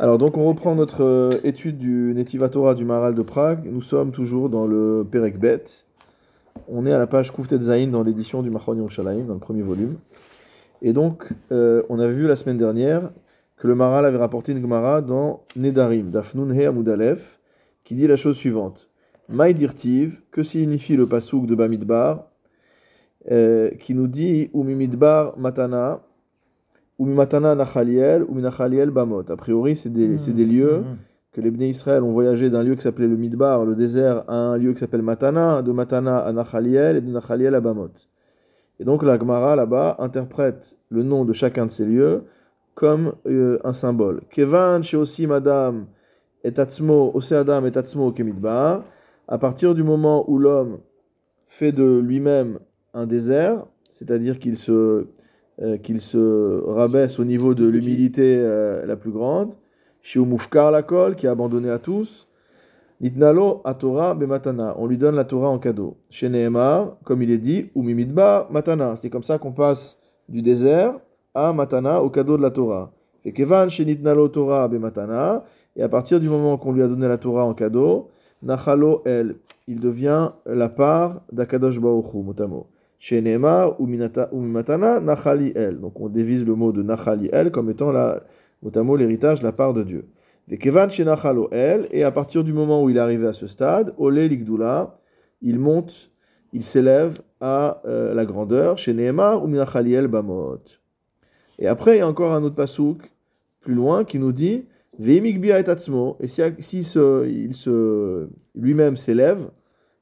Alors donc on reprend notre euh, étude du Netiva Torah du Maral de Prague. Nous sommes toujours dans le Perek Bet. On est à la page Kouftet Zain dans l'édition du Machon Yerushalayim, dans le premier volume. Et donc euh, on avait vu la semaine dernière que le Maral avait rapporté une Gemara dans Nedarim, Dafnun He Amudalef, qui dit la chose suivante. Maïdirtiv, que signifie le pasouk de Bamidbar, euh, qui nous dit Umimidbar Matana, ou Matana Nachaliel, ou Nachaliel Bamot. A priori, c'est des, des lieux que les Bnei Israël ont voyagé d'un lieu qui s'appelait le Midbar, le désert, à un lieu qui s'appelle Matana, de Matana à Nachaliel et de Nachaliel à Bamot. Et donc la Gemara là-bas interprète le nom de chacun de ces lieux comme euh, un symbole. Kevan, chez aussi Madame, et Ose Adam et Atzmo Kemidbar. À partir du moment où l'homme fait de lui-même un désert, c'est-à-dire qu'il se euh, qu'il se rabaisse au niveau de l'humilité euh, la plus grande. Shiumufkar la kol, qui est abandonné à tous. Nitnalo a Torah bematana. On lui donne la Torah en cadeau. Chez Nehemar, comme il est dit, ou mimidba matana. C'est comme ça qu'on passe du désert à matana au cadeau de la Torah. Fait kevan chez Nitnalo Torah bematana. Et à partir du moment qu'on lui a donné la Torah en cadeau, nachalo el, il devient la part d'Akadosh Baruch motamo. Chez Neymar ou Mimatana, Nachali El. Donc on dévise le mot de Nachali El comme étant la, notamment l'héritage la part de Dieu. Des Kevan chez Nachalo El, et à partir du moment où il est arrivé à ce stade, Olé Ligdula, il monte, il s'élève à euh, la grandeur, chez Neymar ou Minachali El Bamot. Et après, il y a encore un autre pasouk plus loin qui nous dit Veimikbia et Atzmo, et si, si il se, lui-même s'élève,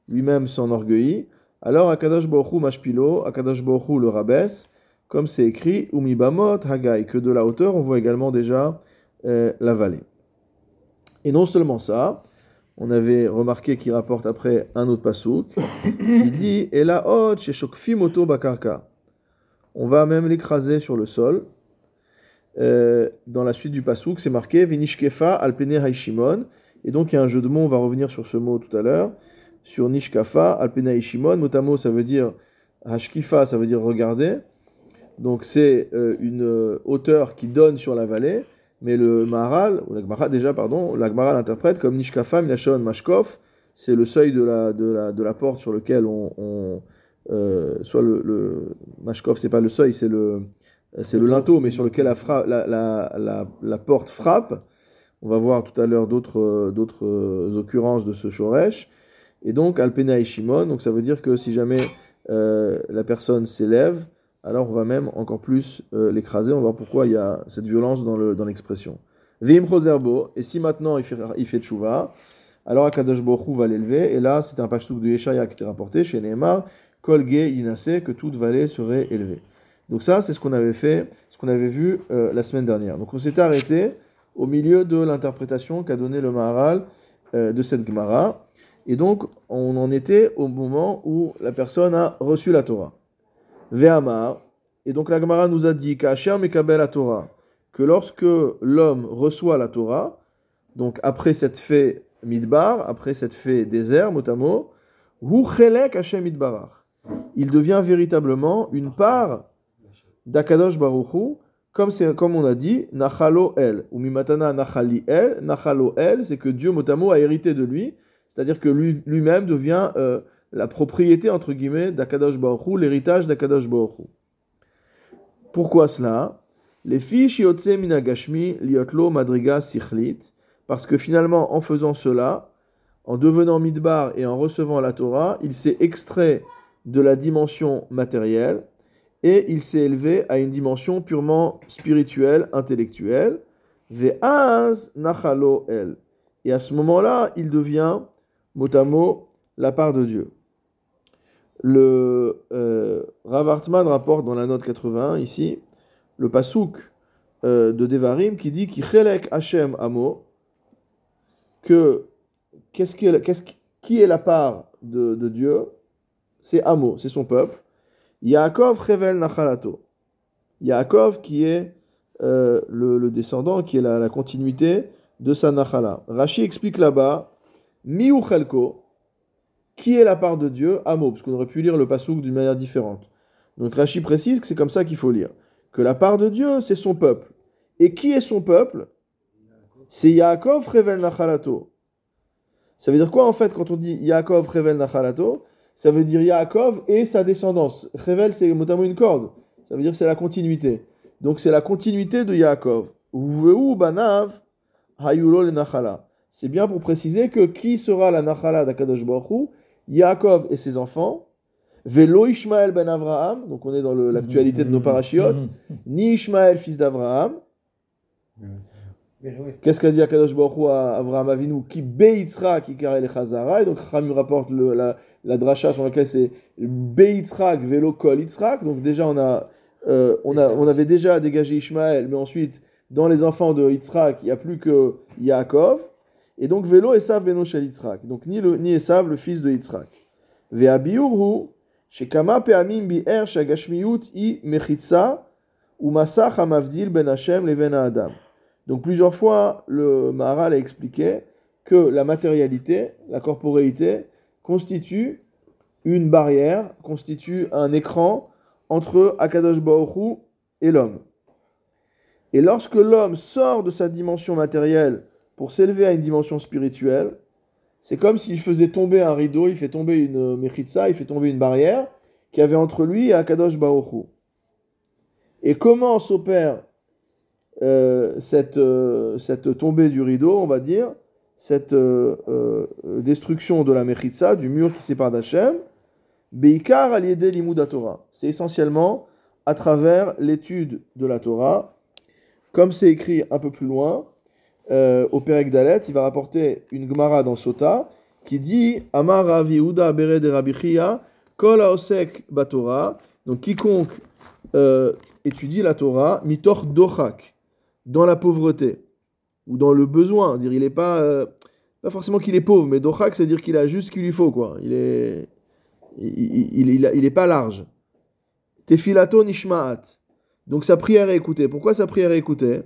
lui-même s'enorgueillit, alors Akadash Baruch Mashpilo, Akadash Baruch le rabaisse, comme c'est écrit, Umibamot Hagai, que de la hauteur on voit également déjà euh, la vallée. Et non seulement ça, on avait remarqué qu'il rapporte après un autre pasouk, qui dit Ela hot moto bakarka. On va même l'écraser sur le sol. Euh, dans la suite du pasouk, c'est marqué Vinishkefa alpene haishimon. Et donc il y a un jeu de mots, on va revenir sur ce mot tout à l'heure sur Nishkafa, Alpena Ishimon. Motamo, ça veut dire Hashkifa, ça veut dire regarder. Donc c'est euh, une euh, hauteur qui donne sur la vallée, mais le Maharal, ou l'Agmara déjà, pardon, l'Agmara l'interprète comme Nishkafa, Minashon, Mashkov, c'est le seuil de la, de, la, de la porte sur lequel on. euh, soit le, le Mashkov, c'est pas le seuil, c'est le, c'est le linteau, mais sur lequel la, la, la, la, porte frappe. On va voir tout à l'heure d'autres, d'autres occurrences de ce Shoresh. Et donc, Alpena et Shimon, donc ça veut dire que si jamais euh, la personne s'élève, alors on va même encore plus euh, l'écraser. On va voir pourquoi il y a cette violence dans, le, dans l'expression. Vim Roserbo, et si maintenant il fait, il tchouva, alors Akadosh Borou va l'élever, et là c'est un pachtouk de Yeshaya qui était rapporté chez Nehemar, Kolge Inase, que toute vallée serait élevée. Donc ça, c'est ce qu'on avait fait, ce qu'on avait vu euh, la semaine dernière. Donc on s'était arrêté au milieu de l'interprétation qu'a donné le Maharal de cette Gemara. Et donc, on en était au moment où la personne a reçu la Torah. Ve'amar. Et donc, la Gemara nous a dit Mekabel la Torah, que lorsque l'homme reçoit la Torah, donc après cette fée Midbar, après cette fée désert, motamo, Hu Chelek Midbarach. Il devient véritablement une part d'Akadosh Baruchu, comme, comme on a dit, Nachalo El, ou Mimatana Nachali El, Nachalo El, c'est que Dieu motamo a hérité de lui, c'est-à-dire que lui-même devient euh, la propriété, entre guillemets, d'Akadosh Baruch l'héritage d'Akadosh Baruch Pourquoi cela? Les shiotse minagashmi liotlo madriga sichlit, parce que finalement, en faisant cela, en devenant midbar et en recevant la Torah, il s'est extrait de la dimension matérielle et il s'est élevé à une dimension purement spirituelle, intellectuelle. Ve'az nachalo el. Et à ce moment-là, il devient mot la part de Dieu. Le euh, rapporte dans la note 81 ici le pasouk euh, de Devarim qui dit Kichelek Hashem Amo que qu'est-ce qui, est, la part de, Dieu? C'est Amo, c'est son peuple. Yaakov Revel Nachalato. Yaakov qui est euh, le, le, descendant, qui est la, la continuité de sa Nachala. Rashi explique là-bas Miu qui est la part de Dieu Amo, parce qu'on aurait pu lire le pasouk d'une manière différente. Donc Rashi précise que c'est comme ça qu'il faut lire. Que la part de Dieu, c'est son peuple. Et qui est son peuple? C'est Yaakov Revel Nachalato. Ça veut dire quoi en fait quand on dit Yaakov Revel Nachalato? Ça veut dire Yaakov et sa descendance. Revel c'est notamment une corde. Ça veut dire c'est la continuité. Donc c'est la continuité de Yaakov. Banav le. C'est bien pour préciser que qui sera la Nachala d'Akadosh Baruch Yaakov et ses enfants. Velo Ishmael ben Avraham, donc on est dans l'actualité de nos parachiotes, ni Ishmael fils d'Avraham. Qu'est-ce qu'a dit Akadosh Baruch à Avraham Avinu? Qui Beitzrak qui le Chazara. Et donc Cham rapporte le, la, la dracha sur laquelle c'est Beitzrak velo kol Yitzrak. Donc déjà on a, euh, on, a, on avait déjà dégagé Ishmael, mais ensuite dans les enfants de Yitzhak, il n'y a plus que Yaakov. Et donc velo Esav beno shel. Donc ni, le, ni Esav, le fils de Yitzhak. Ve'abiurhu shekama shagashmiyut i mechitza ou masach hamavdil ben Hashem Adam. Donc plusieurs fois, le Maharal a expliqué que la matérialité, la corporéité, constitue une barrière, constitue un écran entre Akadosh Baoru et l'homme. Et lorsque l'homme sort de sa dimension matérielle pour s'élever à une dimension spirituelle, c'est comme s'il faisait tomber un rideau, il fait tomber une mechitza, il fait tomber une barrière qui avait entre lui et Akadosh Baoru. Et comment s'opère euh, cette, euh, cette tombée du rideau, on va dire, cette euh, destruction de la Mechitza, du mur qui sépare d'Hachem, Beikar aliede limud Torah. C'est essentiellement à travers l'étude de la Torah. Comme c'est écrit un peu plus loin, au Perek Dalet, il va rapporter une Gemara dans Sota qui dit Amar Ravi Uda Bere de Rabichia, Kol Aosek Batora. Donc quiconque étudie la Torah, mitor dochak dans la pauvreté ou dans le besoin. Dire, il n'est pas, euh, pas forcément qu'il est pauvre, mais dochak, c'est dire qu'il a juste ce qu'il lui faut, quoi. Il est, il, il, il, est pas large. Tefilato nishmaat. Donc sa prière est écoutée. Pourquoi sa prière est écoutée?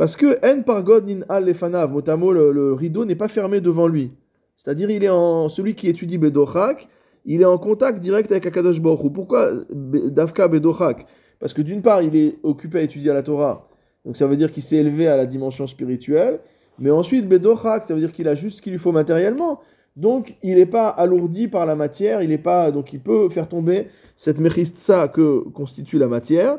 Parce que en par God nin al lefanav, motamo, le, le rideau n'est pas fermé devant lui. C'est-à-dire, il est en celui qui étudie bedochak, il est en contact direct avec Akadosh Baruch Pourquoi Davka bedochak? Parce que d'une part, il est occupé à étudier la Torah donc ça veut dire qu'il s'est élevé à la dimension spirituelle. Mais ensuite, Bedochak, ça veut dire qu'il a juste ce qu'il lui faut matériellement. Donc il n'est pas alourdi par la matière, il est pas donc il peut faire tomber cette mechistsa que constitue la matière.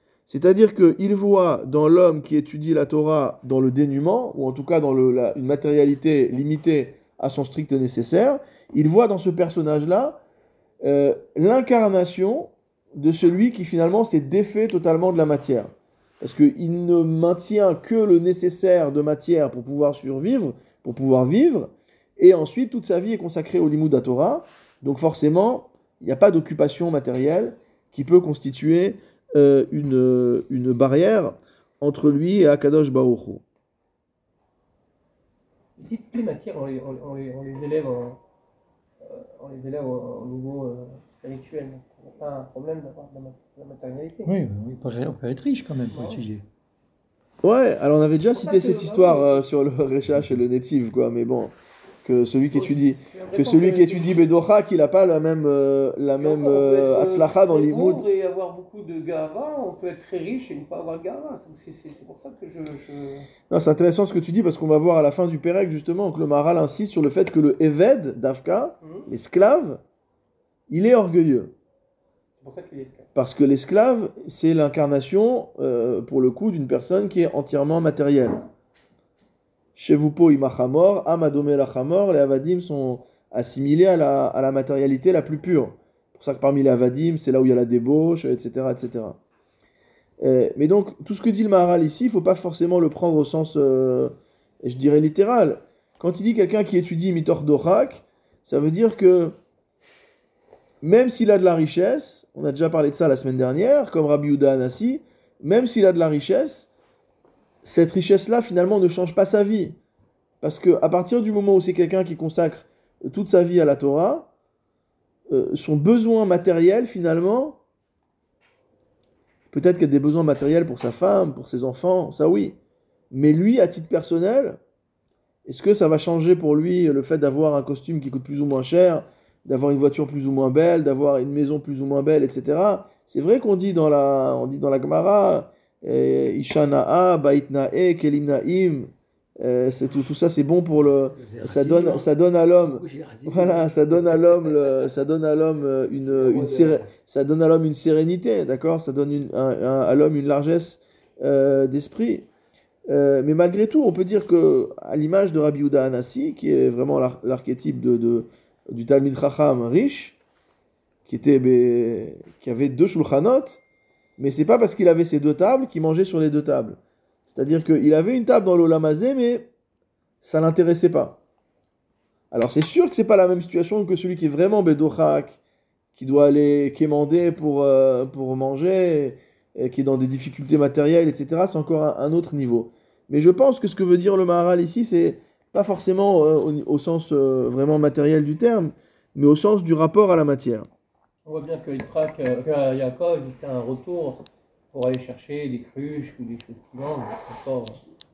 C'est-à-dire qu'il voit dans l'homme qui étudie la Torah dans le dénuement, ou en tout cas dans le, une matérialité limitée à son strict nécessaire, il voit dans ce personnage-là euh, l'incarnation de celui qui finalement s'est défait totalement de la matière. Parce qu'il ne maintient que le nécessaire de matière pour pouvoir survivre, pour pouvoir vivre, et ensuite, toute sa vie est consacrée au Limud Torah. Donc forcément, il n'y a pas d'occupation matérielle qui peut constituer euh, une, une, barrière entre lui et Akadosh Baruch Ici, toutes les matières, on les, on, les, on les élève, en, euh, on les élève au, niveau euh, spirituel. Il n'y a pas un problème d'avoir de la matérialité. Oui, on peut être riche quand même pour étudier. Ouais, alors on avait déjà cité cette histoire sur le Rechash et le Netiv, quoi, mais bon que celui qui étudie que celui qui étudie Bedocha qu'il n'a pas la même euh, la même euh, Atzlacha dans l'imoud et avoir beaucoup de gava on peut être très riche et ne pas avoir gava. C'est pour ça que je, non c'est intéressant ce que tu dis parce qu'on va voir à la fin du Pérec justement que le Maharal insiste sur le fait que le Eved d'Afka mhm. l'esclave il est orgueilleux. Pour ça qu'il est esclave. parce que l'esclave c'est l'incarnation euh, pour le coup d'une personne qui est entièrement matérielle Shevupo imachamor, amadome lachamor, les avadim sont assimilés à la, à la matérialité la plus pure. C'est pour ça que parmi les avadim, c'est là où il y a la débauche, etc. etc. Euh, mais donc, tout ce que dit le Maharal ici, il ne faut pas forcément le prendre au sens, euh, je dirais, littéral. Quand il dit quelqu'un qui étudie Mitor Dorak, ça veut dire que même s'il a de la richesse, on a déjà parlé de ça la semaine dernière, comme Rabbi Uda Anassi, même s'il a de la richesse, cette richesse-là, finalement, ne change pas sa vie. Parce que à partir du moment où c'est quelqu'un qui consacre toute sa vie à la Torah, euh, son besoin matériel, finalement, peut-être qu'il y a des besoins matériels pour sa femme, pour ses enfants, ça oui. Mais lui, à titre personnel, est-ce que ça va changer pour lui le fait d'avoir un costume qui coûte plus ou moins cher, d'avoir une voiture plus ou moins belle, d'avoir une maison plus ou moins belle, etc. C'est vrai qu'on dit dans la, on dit dans la Gemara, Ishana'a, Baitna'e, Kelimna'im, euh, c'est tout, tout ça c'est bon pour le, ça donne, ça donne à l'homme, voilà, ça donne à l'homme, le- ça donne à l'homme euh, une, une ça donne à l'homme une sérénité, d'accord, ça donne une- un- à l'homme une largesse euh, d'esprit. Euh, mais malgré tout, on peut dire que, à l'image de Rabbi Yehuda Anassi, qui est vraiment l'ar- l'archétype de, de- du Talmid Chacham riche, qui, était, qui avait deux shulchanot, mais c'est pas parce qu'il avait ces deux tables qu'il mangeait sur les deux tables. C'est-à-dire qu'il avait une table dans l'Olamazé, mais ça l'intéressait pas. Alors c'est sûr que c'est pas la même situation que celui qui est vraiment Bedochak, qui doit aller quémander pour, euh, pour manger, et qui est dans des difficultés matérielles, etc. C'est encore un, autre niveau. Mais je pense que ce que veut dire le Maharal ici, c'est pas forcément euh, au, au sens euh, vraiment matériel du terme, mais au sens du rapport à la matière. On voit bien que Yitzhak, euh, que Yaakov, il fait un retour pour aller chercher des cruches ou des choses qui vendent. encore,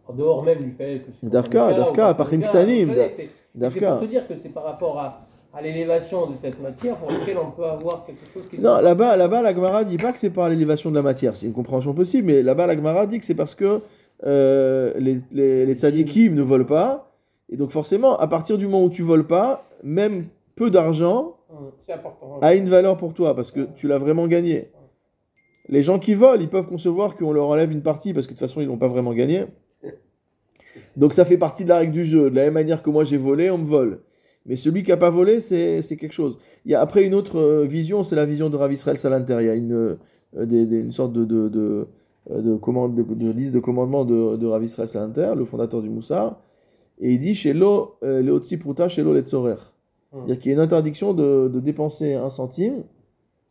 En dehors même du fait que c'est. Dafka, Dafka, Pachim C'est Dafka. pour te dire que c'est par rapport à, à l'élévation de cette matière pour laquelle on peut avoir quelque chose qui. Non, là-bas, là-bas, la Gemara dit pas que c'est par l'élévation de la matière. C'est une compréhension possible, mais là-bas, la Gemara dit que c'est parce que euh, les, les, les tzadikim ne volent pas. Et donc, forcément, à partir du moment où tu voles pas, même peu d'argent important. a une valeur pour toi parce que tu l'as vraiment gagné. Les gens qui volent, ils peuvent concevoir qu'on leur enlève une partie parce que de toute façon, ils n'ont pas vraiment gagné. Donc, ça fait partie de la règle du jeu. De la même manière que moi, j'ai volé, on me vole. Mais celui qui n'a pas volé, c'est quelque chose. Il y a après une autre euh, vision, c'est la vision de Rav Israël Salanter. Il y a une, euh, des- des- une sorte de, de, de, euh, de commande, de, de liste de commandements de, de Rav Israël Salanter, le fondateur du Moussar. Et il dit chez l'eau, Leotzi Pruta, chez l'eau Letzorer. C'est-à-dire qu'il y a une interdiction de, de dépenser un centime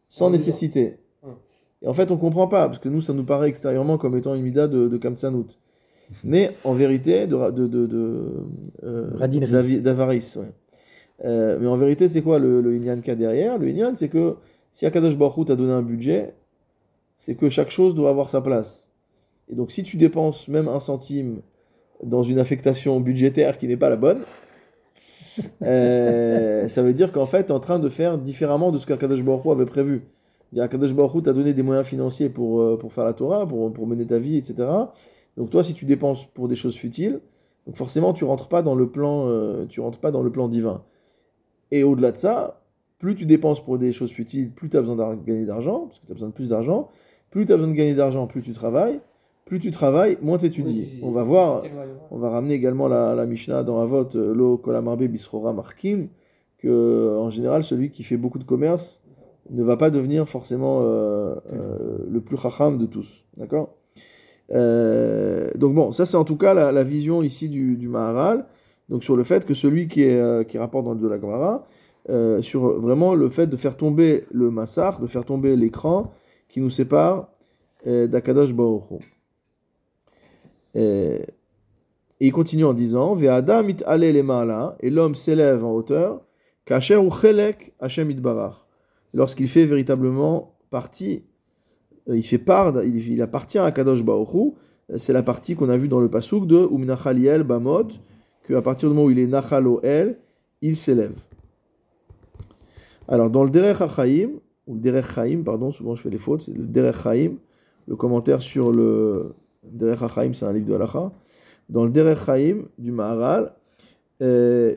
sans En nécessité. Hum. Et en fait, on comprend pas, parce que nous, ça nous paraît extérieurement comme étant une mida de, de Kamtsanout. Mais en vérité, de, de, de, de, euh, d'avarice. ouais. Euh, mais en vérité, c'est quoi le, le Inyan qu'il y a derrière? Le Inyan, c'est que si Akadosh Baruch t'a donné un budget, c'est que chaque chose doit avoir sa place. Et donc, si tu dépenses même un centime dans une affectation budgétaire qui n'est pas la bonne, euh, ça veut dire qu'en fait, tu es en train de faire différemment de ce qu'Akadosh Baruch avait prévu. Akadosh Baruch t'a donné des moyens financiers pour, euh, pour faire la Torah, pour, pour mener ta vie, etc. Donc toi, si tu dépenses pour des choses futiles, donc forcément, tu rentres pas dans le plan, euh, tu rentres pas dans le plan divin. Et au-delà de ça, plus tu dépenses pour des choses futiles, plus tu as besoin de gagner d'argent, parce que tu as besoin de plus d'argent. Plus tu as besoin de gagner d'argent, plus tu travailles. Plus tu travailles, moins tu étudies. Oui. On va voir, on va ramener également la, la Mishnah dans Avot, euh, Lo Kolamarbe Bisrora Markim, que en général, celui qui fait beaucoup de commerce ne va pas devenir forcément euh, euh, le plus chacham de tous. D'accord? Euh, Donc bon, ça c'est en tout cas la, la vision ici du, du Maharal, donc sur le fait que celui qui, est, euh, qui rapporte dans le de la Gemara, euh, sur vraiment le fait de faire tomber le massar, de faire tomber l'écran qui nous sépare euh, d'Akadosh Baruch. Euh, Et il continue en disant Ve'adam it ale le ma'ala, et l'homme s'élève en hauteur, kacher ou chelek Hashem itbarach. Lorsqu'il fait véritablement partie, euh, il fait part, il, appartient à Kadosh Hu, Euh, c'est la partie qu'on a vue dans le pasuk de Umnachaliel Bamot, qu'à partir du moment où il est Nachalo El, il s'élève. Alors dans le Derech HaChaim, ou le Derech Chaim, pardon, souvent je fais les fautes, c'est le Derech Chaim, le commentaire sur le Derech HaChaim, c'est un livre de halacha. Dans le Derech Chaim du Maharal, euh,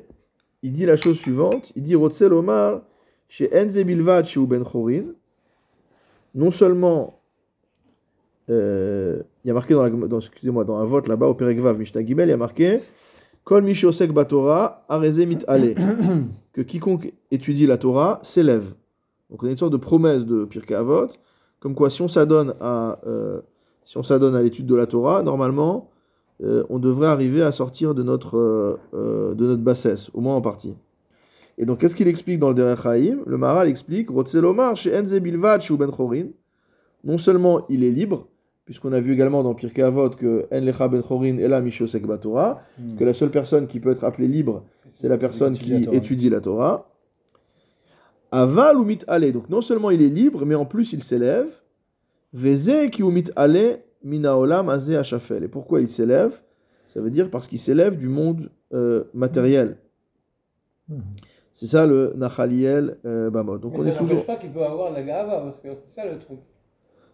il dit la chose suivante il dit Rotzel Omar, chez Enze Bilvad, chez Ben Chorin, non seulement, euh, il y a marqué dans, la, dans, excusez-moi, dans un vote là-bas au Perek Vav, Mishnah Gimel, il y a marqué Kol Mishosek Batora, Areze Mit Ale, que quiconque étudie la Torah s'élève. Donc on a une sorte de promesse de Pirkei Avot, comme quoi si on s'adonne à, euh, si on s'adonne à l'étude de la Torah, normalement, euh, on devrait arriver à sortir de notre, euh, euh, de notre bassesse, au moins en partie. Et donc, qu'est-ce qu'il explique dans le Derech Haïm Le Maharal explique Rotzelomar chez Enze Bilvad chez Ben Chorin. Non seulement il est libre, puisqu'on a vu également dans Pirkei Avot que En Ben Chorin est la Mishosek Batora, que la seule personne qui peut être appelée libre, c'est la personne qui la Torah. étudie la Torah. Aval ou mit ale? Donc non seulement il est libre, mais en plus il s'élève. Et pourquoi il s'élève? Ça veut dire parce qu'il s'élève du monde euh, matériel. Mhm. C'est ça le Nachaliel euh, Bamot. Donc Mais on ça est toujours. pas qu'il peut avoir de la Gahava, parce que c'est ça le truc.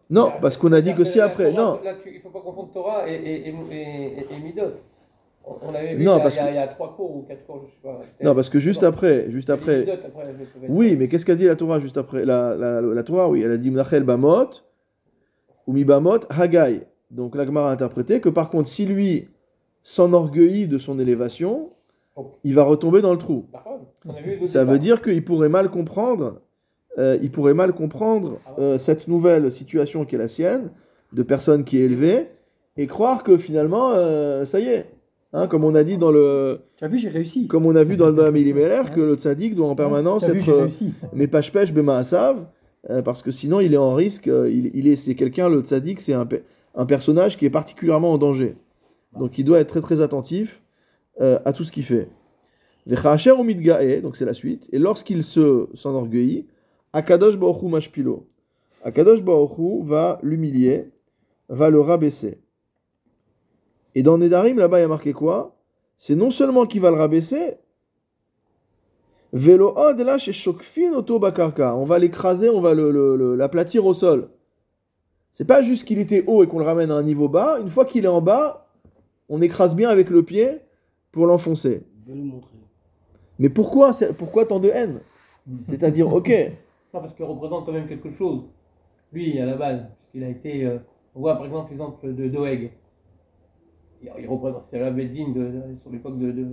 Non, parce qu'on a dit que si après. Torah, Non, Là, tu- il ne faut pas confondre Torah et, et, et, et- et Midot. On, on avait vu Non, il, y a, parce il y a- que- il y a trois cours ou quatre cours, je sais pas. non, parce que juste après, juste après. Midot, après, Oui, mais qu'est-ce qu'a dit la Torah juste après? La, la, la Torah, oui, elle a dit Mnachel Bamot, ou Mi Bamot, Haggai. Donc la Gemara a interprété que par contre, si lui s'enorgueillit de son élévation, il va retomber dans le trou. Ça veut dire qu'il pourrait mal comprendre, euh, il pourrait mal comprendre euh, cette nouvelle situation qui est la sienne, de personne qui est élevée, et croire que finalement, euh, ça y est, hein, comme on a dit dans le, Tu as vu, j'ai réussi. comme on a vu dans le Dame Elimelech, que le tzaddik doit en permanence as vu, être mais pêche pêche Bemaasav, euh, parce que sinon il est en risque, euh, il, est, c'est quelqu'un, le tzaddik, c'est un, pe- un personnage qui est particulièrement en danger. Donc il doit être très très attentif euh, à tout ce qu'il fait. Donc c'est la suite, et lorsqu'il se s'enorgueillit, Akadosh Hu mashpilo. Akadosh Hu va l'humilier, va le rabaisser. Et dans Nedarim, là-bas, il y a marqué quoi? C'est non seulement qu'il va le rabaisser, Velo od là chez Shokfin auto bakarka. On va l'écraser, on va le- le- le- l'aplatir au sol. C'est pas juste qu'il était haut et qu'on le ramène à un niveau bas. Une fois qu'il est en bas, on écrase bien avec le pied pour l'enfoncer. Je vais le montrer. Mais pourquoi, pourquoi tant de haine? C'est-à-dire, ok, Non, parce qu'il représente quand même quelque chose. Lui, à la base, puisqu'il a été. euh, on voit par exemple l'exemple de Doeg. Il, il représente, c'était la Beddin de, de- sur l'époque de, de, de,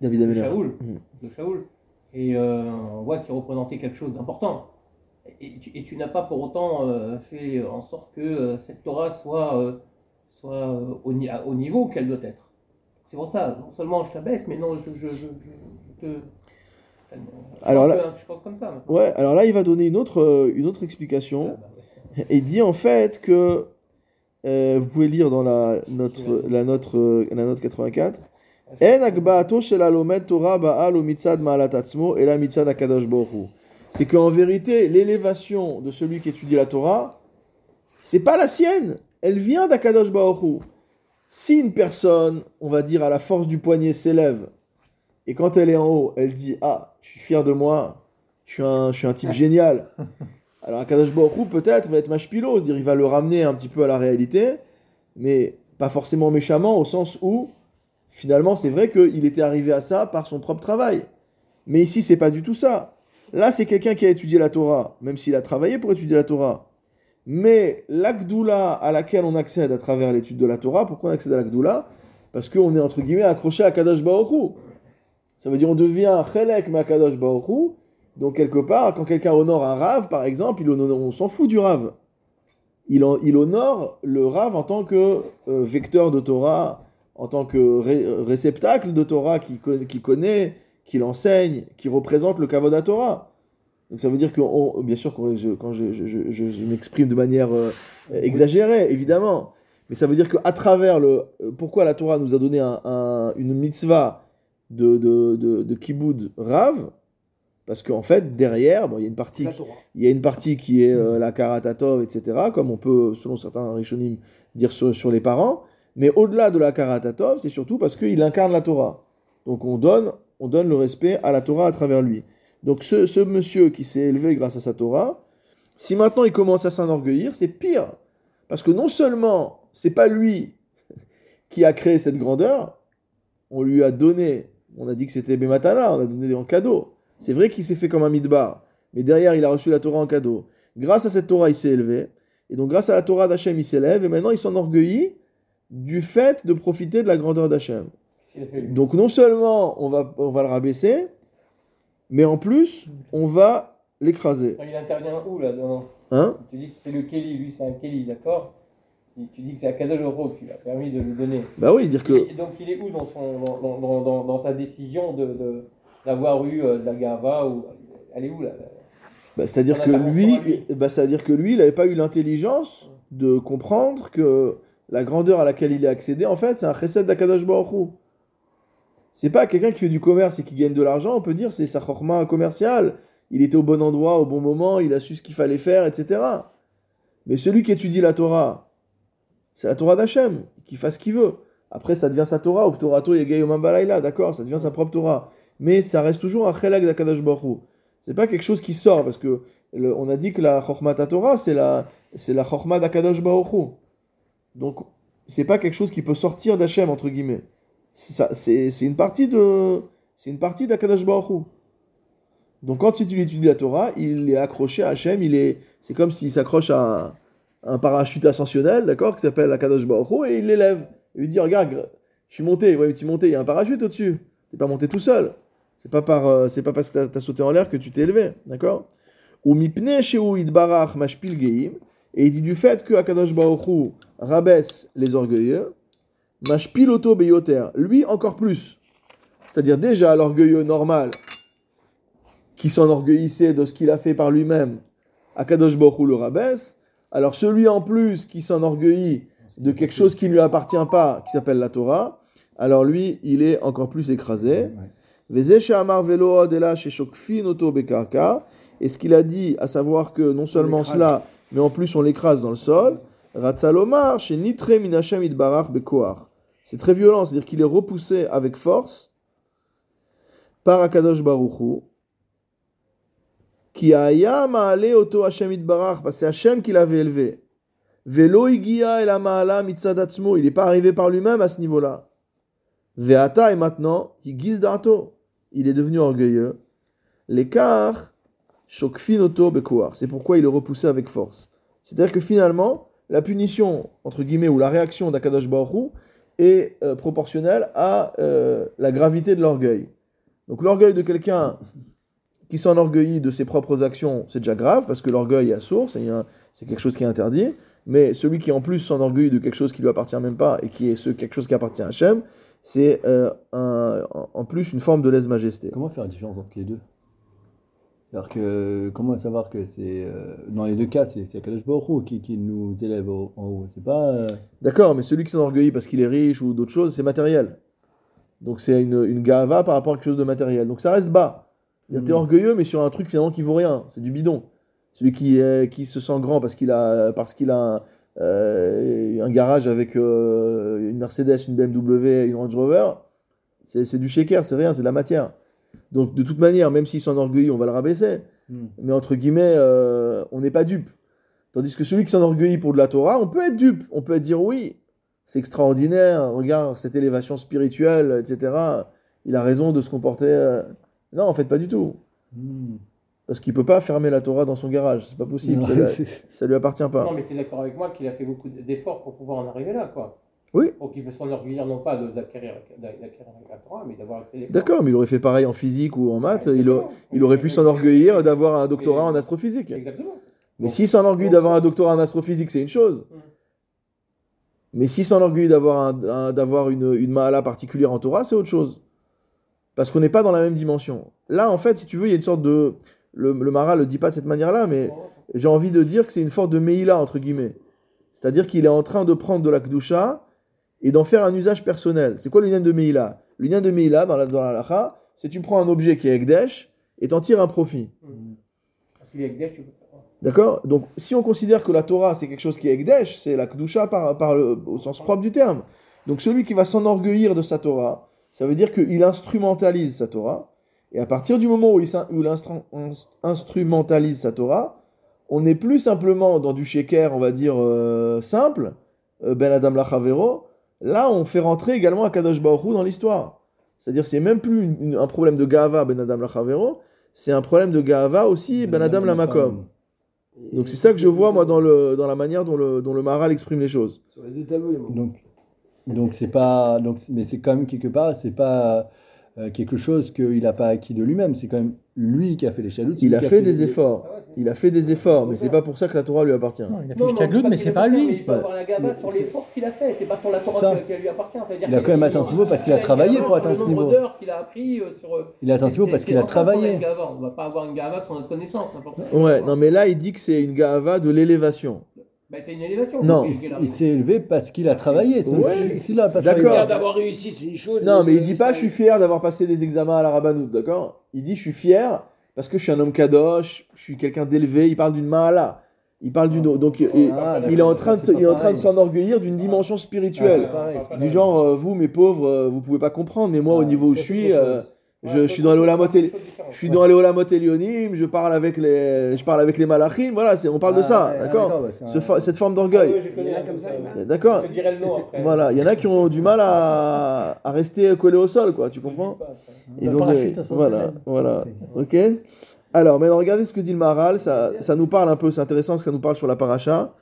David de Ameller. Shaoul. De Shaoul. Et euh, on voit qu'il représentait quelque chose d'important. Et, tu, n'as pas pour autant euh, fait en sorte que euh, cette Torah soit, soit au, niveau qu'elle doit être. C'est pour ça, non seulement je t'abaisse, mais non, je, je, je, je- je te. Je Alors là- que- je pense comme ça. maintenant. Ouais, alors là, il va donner une autre, une autre explication. Ah, bah. Et il dit en fait que, euh, vous pouvez lire dans la note, la note, euh, la note 84, C'est qu'en vérité, l'élévation de celui qui étudie la Torah, c'est pas la sienne. Elle vient d'Akadosh Hu. Si une personne, on va dire à la force du poignet, s'élève, et quand elle est en haut, elle dit Ah, je suis fier de moi, je suis un, je suis un type génial. Alors Akadosh Hu, peut-être, va être machpilo, c'est-à-dire il va le ramener un petit peu à la réalité, mais pas forcément méchamment, au sens où, finalement, c'est vrai qu'il était arrivé à ça par son propre travail. Mais ici, c'est pas du tout ça. Là, c'est quelqu'un qui a étudié la Torah, même s'il a travaillé pour étudier la Torah. Mais l'Akdoula à laquelle on accède à travers l'étude de la Torah, pourquoi on accède à l'Akdoula Parce qu'on est entre guillemets accroché à Kadosh Hu. Ça veut dire on devient Chelek ma Kadosh Hu. Donc quelque part, quand quelqu'un honore un Rav, par exemple, il honore- on s'en fout du Rav. Il, honore le Rav en tant que euh, vecteur de Torah, en tant que ré- réceptacle de Torah qui, con- qui connaît, qui l'enseigne, qui représente le Kavod à Torah. Donc ça veut dire que, on- bien sûr, quand je, quand je, je- je- je- je m'exprime de manière euh, exagérée, évidemment, mais ça veut dire qu'à travers le... euh, Pourquoi la Torah nous a donné un- un- une mitzvah de, de, de, Rav? Parce qu'en fait, derrière, bon, il y a une partie qui- Torah. il y a une partie qui est euh, la karatatov, etc., comme on peut, selon certains rishonim, dire sur, sur les parents. Mais au-delà de la karatatov, c'est surtout parce qu'il incarne la Torah. Donc on donne, on donne le respect à la Torah à travers lui. Donc ce, ce monsieur qui s'est élevé grâce à sa Torah, si maintenant il commence à s'enorgueillir, c'est pire. Parce que non seulement c'est pas lui qui a créé cette grandeur, on lui a donné, on a dit que c'était Bematala, on a donné en cadeau. C'est vrai qu'il s'est fait comme un midbar, mais derrière il a reçu la Torah en cadeau. Grâce à cette Torah, il s'est élevé, et donc grâce à la Torah d'Hachem, il s'élève, et maintenant il s'enorgueillit du fait de profiter de la grandeur d'Hachem. Lui. Donc non seulement on va, on va le rabaisser, mais en plus on va l'écraser. Il intervient où là dans... Hein? Tu dis que c'est le Kelly, lui c'est un Kelly, d'accord? Et Tu dis que c'est Akadosh Baruch qui lui a permis de le donner. Bah oui, dire que... Et donc il est où dans, son, dans, dans, dans, sa décision de, de- d'avoir eu euh, de la gava ou Elle est où là? Bah, c'est-à-dire que lui, lui. bah, c'est-à-dire que lui, il n'avait pas eu l'intelligence de comprendre que la grandeur à laquelle il est accédé, en fait, c'est un chesed d'Akadosh Baruch. C'est pas quelqu'un qui fait du commerce et qui gagne de l'argent, on peut dire c'est sa chorma commerciale. il était au bon endroit, au bon moment, il a su ce qu'il fallait faire, etc. Mais celui qui étudie la Torah, c'est la Torah d'Hachem, qui fasse ce qu'il veut. Après, ça devient sa Torah, ou Torah Yomam Balayla, d'accord, ça devient sa propre Torah. Mais ça reste toujours un Chelag d'Akadash Baruch. C'est pas quelque chose qui sort, parce que on a dit que la Chokhmat Torah, c'est la, c'est la Chokhmat d'Akadash Baruch. Donc, c'est pas quelque chose qui peut sortir d'Hachem, entre guillemets. C'est une partie de. C'est une partie d'Akadash. Donc, quand il étudie la Torah, il est accroché à Hachem, il est. C'est comme s'il s'accroche à un, parachute ascensionnel, d'accord, qui s'appelle Akadash Baruch et il l'élève. Il lui dit Regarde, je suis monté, ouais, tu es monté, il y a un parachute au-dessus. T'es pas monté tout seul. C'est pas, par, euh, c'est pas parce que tu as sauté en l'air que tu t'es élevé, d'accord? Ou mipne shehu idbarach mashpil geim, et il dit du fait que Akadosh Baruch Hu rabaisse les orgueilleux, mashpil auto beyoter, lui encore plus. C'est-à-dire déjà l'orgueilleux normal, qui s'enorgueillissait de ce qu'il a fait par lui-même, Akadosh Baruch Hu le rabaisse, alors celui en plus qui s'enorgueillit de quelque chose qui ne lui appartient pas, qui s'appelle la Torah, alors lui, il est encore plus écrasé. Et ce qu'il a dit, à savoir que non seulement cela, mais en plus on l'écrase dans le sol. Ratzalomar chez nitre minachem idbarach bekoar. C'est très violent, c'est-à-dire qu'il est repoussé avec force par Akadosh Baruchu. Qui aya maale oto Hashem idbarach, parce que c'est Hashem qui l'avait élevé. Velo igia el amaala mitzad atzmo. Il n'est pas arrivé par lui-même à ce niveau-là. Veata et maintenant, il guise d'arto. Il est devenu orgueilleux. L'écart. C'est pourquoi il est repoussé avec force. C'est-à-dire que finalement, la punition, entre guillemets, ou la réaction d'Akadosh Baruch est euh, proportionnelle à euh, la gravité de l'orgueil. Donc l'orgueil de quelqu'un qui s'enorgueillit de ses propres actions, c'est déjà grave, parce que l'orgueil source, a un- c'est quelque chose qui est interdit. Mais celui qui en plus s'enorgueillit de quelque chose qui lui appartient même pas, et qui est ce quelque chose qui appartient à Hachem, c'est euh, en plus une forme de lèse-majesté. Comment faire la différence entre les deux? Alors que, comment savoir que c'est. euh, dans les deux cas, c'est Akadosh Baruch qui, qui nous élève au- en haut. C'est pas. euh, D'accord, mais celui qui s'enorgueillit parce qu'il est riche ou d'autres choses, c'est matériel. Donc c'est une, une gava par rapport à quelque chose de matériel. Donc ça reste bas. Tu es Mm. orgueilleux, mais sur un truc finalement qui vaut rien. C'est du bidon. Celui qui, est, qui se sent grand parce qu'il a, parce qu'il a un, euh, un garage avec une Mercedes, une BMW, une Range Rover, c'est c'est du shaker, c'est rien, c'est de la matière. Donc de toute manière, même s'il s'enorgueillit, on va le rabaisser. hmm. Mais entre guillemets, euh, on n'est pas dupe. Tandis que celui qui s'enorgueillit pour de la Torah, on peut être dupe. On peut dire oui, c'est extraordinaire, regarde cette élévation spirituelle, etc. Il a raison de se comporter. euh. Non, en fait, pas du tout. Hmm. Parce qu'il peut pas fermer la Torah dans son garage. C'est pas possible. Ça lui, ça lui appartient pas. Non, mais tu es d'accord avec moi qu'il a fait beaucoup d'efforts pour pouvoir en arriver là, quoi. Oui. Donc il peut s'enorgueillir non pas d'acquérir la Torah, mais d'avoir fait l'effort. D'accord, mais il aurait fait pareil en physique ou en maths. Il, a- il aurait pu s'enorgueillir d'avoir un doctorat en astrophysique. Exactement. Mais s'il s'enorgueille d'avoir un doctorat en astrophysique, c'est une chose. Mm. Mais s'il s'enorgueille d'avoir un, un- d'avoir une, une mahala particulière en Torah, c'est autre chose. Parce qu'on n'est pas dans la même dimension. Là, en fait, si tu veux, il y a une sorte de... Le, le Mara le dit pas de cette manière-là, mais j'ai envie de dire que c'est une forme de Meïla, entre guillemets. C'est-à-dire qu'il est en train de prendre de la Kedusha et d'en faire un usage personnel. C'est quoi l'union de Meïla L'union de Meïla, dans la, dans la c'est tu prends un objet qui est Ekdesh et t'en tires un profit. Parce qu'il est avec Desh, tu peux pas. D'accord? Donc, si on considère que la Torah, c'est quelque chose qui est Ekdesh, c'est la Kedusha par, par le, au sens propre du terme. Donc, celui qui va s'enorgueillir de sa Torah, ça veut dire qu'il instrumentalise sa Torah. Et à partir du moment où il, où il instru- ins- instrumentalise sa Torah, on n'est plus simplement dans du sheker, on va dire, euh, simple, euh, Ben Adam Lachavero. Là, on fait rentrer également Akadosh Baruch Hu dans l'histoire. C'est-à-dire, c'est même plus une- une- un problème de Gava, Ben Adam Lachavero, c'est un problème de Gava aussi, Ben Adam Lamakom. Donc c'est ça que je vois moi dans, le, dans la manière dont le, dont le Maharal exprime les choses. Sur les deux tableaux, il y a Donc, donc c'est pas. Donc, mais c'est quand même quelque part, c'est pas euh, quelque chose qu'il n'a pas acquis de lui-même. C'est quand même lui qui a fait les chalouts. Il a fait des les- efforts. Ah ouais, Il a fait des efforts, mais c'est pas pour ça que la Torah lui appartient. Non, il a fait Non, le non, Shkaglout, pas mais c'est pas lui. Il peut avoir la gaba sur l'effort qu'il a fait, c'est pas sur la Torah qui lui appartient. Il a quand même atteint ce niveau parce qu'il a travaillé pour sur atteindre ce niveau. qu'il a appris euh, sur. euh, Il a atteint ce niveau parce qu'il a travaillé. On va pas avoir une gava sans notre connaissance. n'importe quoi. Ouais, non mais là il dit que c'est une gava de l'élévation. Ben, c'est une élévation. Non. Il, s'est élevé parce qu'il a travaillé. Ouais. S'il a pas D'accord. d'avoir réussi, c'est une chose. Non mais il euh, dit pas je suis fier d'avoir passé des examens à la Rabanout, d'accord? Il dit je suis fier parce que je suis un homme kadosh, je suis quelqu'un d'élevé, il parle d'une mahala. Il parle d'une. Donc, il- il, Ah, il est en train de, se- il est en train de s'enorgueillir d'une dimension spirituelle. Ah. Du genre, euh, vous, mes pauvres, euh, vous pouvez pas comprendre, mais moi, au niveau où je suis, euh, je, je suis dans les Olamot je suis dans les Olamot Elionim, je parle avec les, je parle avec les malachim, voilà, c'est, on parle de Ah, ça, ouais, ah, d'accord ouais, Ce Cette forme Ah d'orgueil. ouais, j'ai connu Il y en a un comme ça, il y en a. ouais. D'accord Je te dirai le nom après. Voilà, il y en a qui ont du mal à, à rester collés au sol, quoi, tu comprends Ils ont des... Voilà, voilà, ok Alors, maintenant, regardez ce que dit le Maral, ça, ça nous parle un peu, c'est intéressant parce que ça nous parle sur la paracha.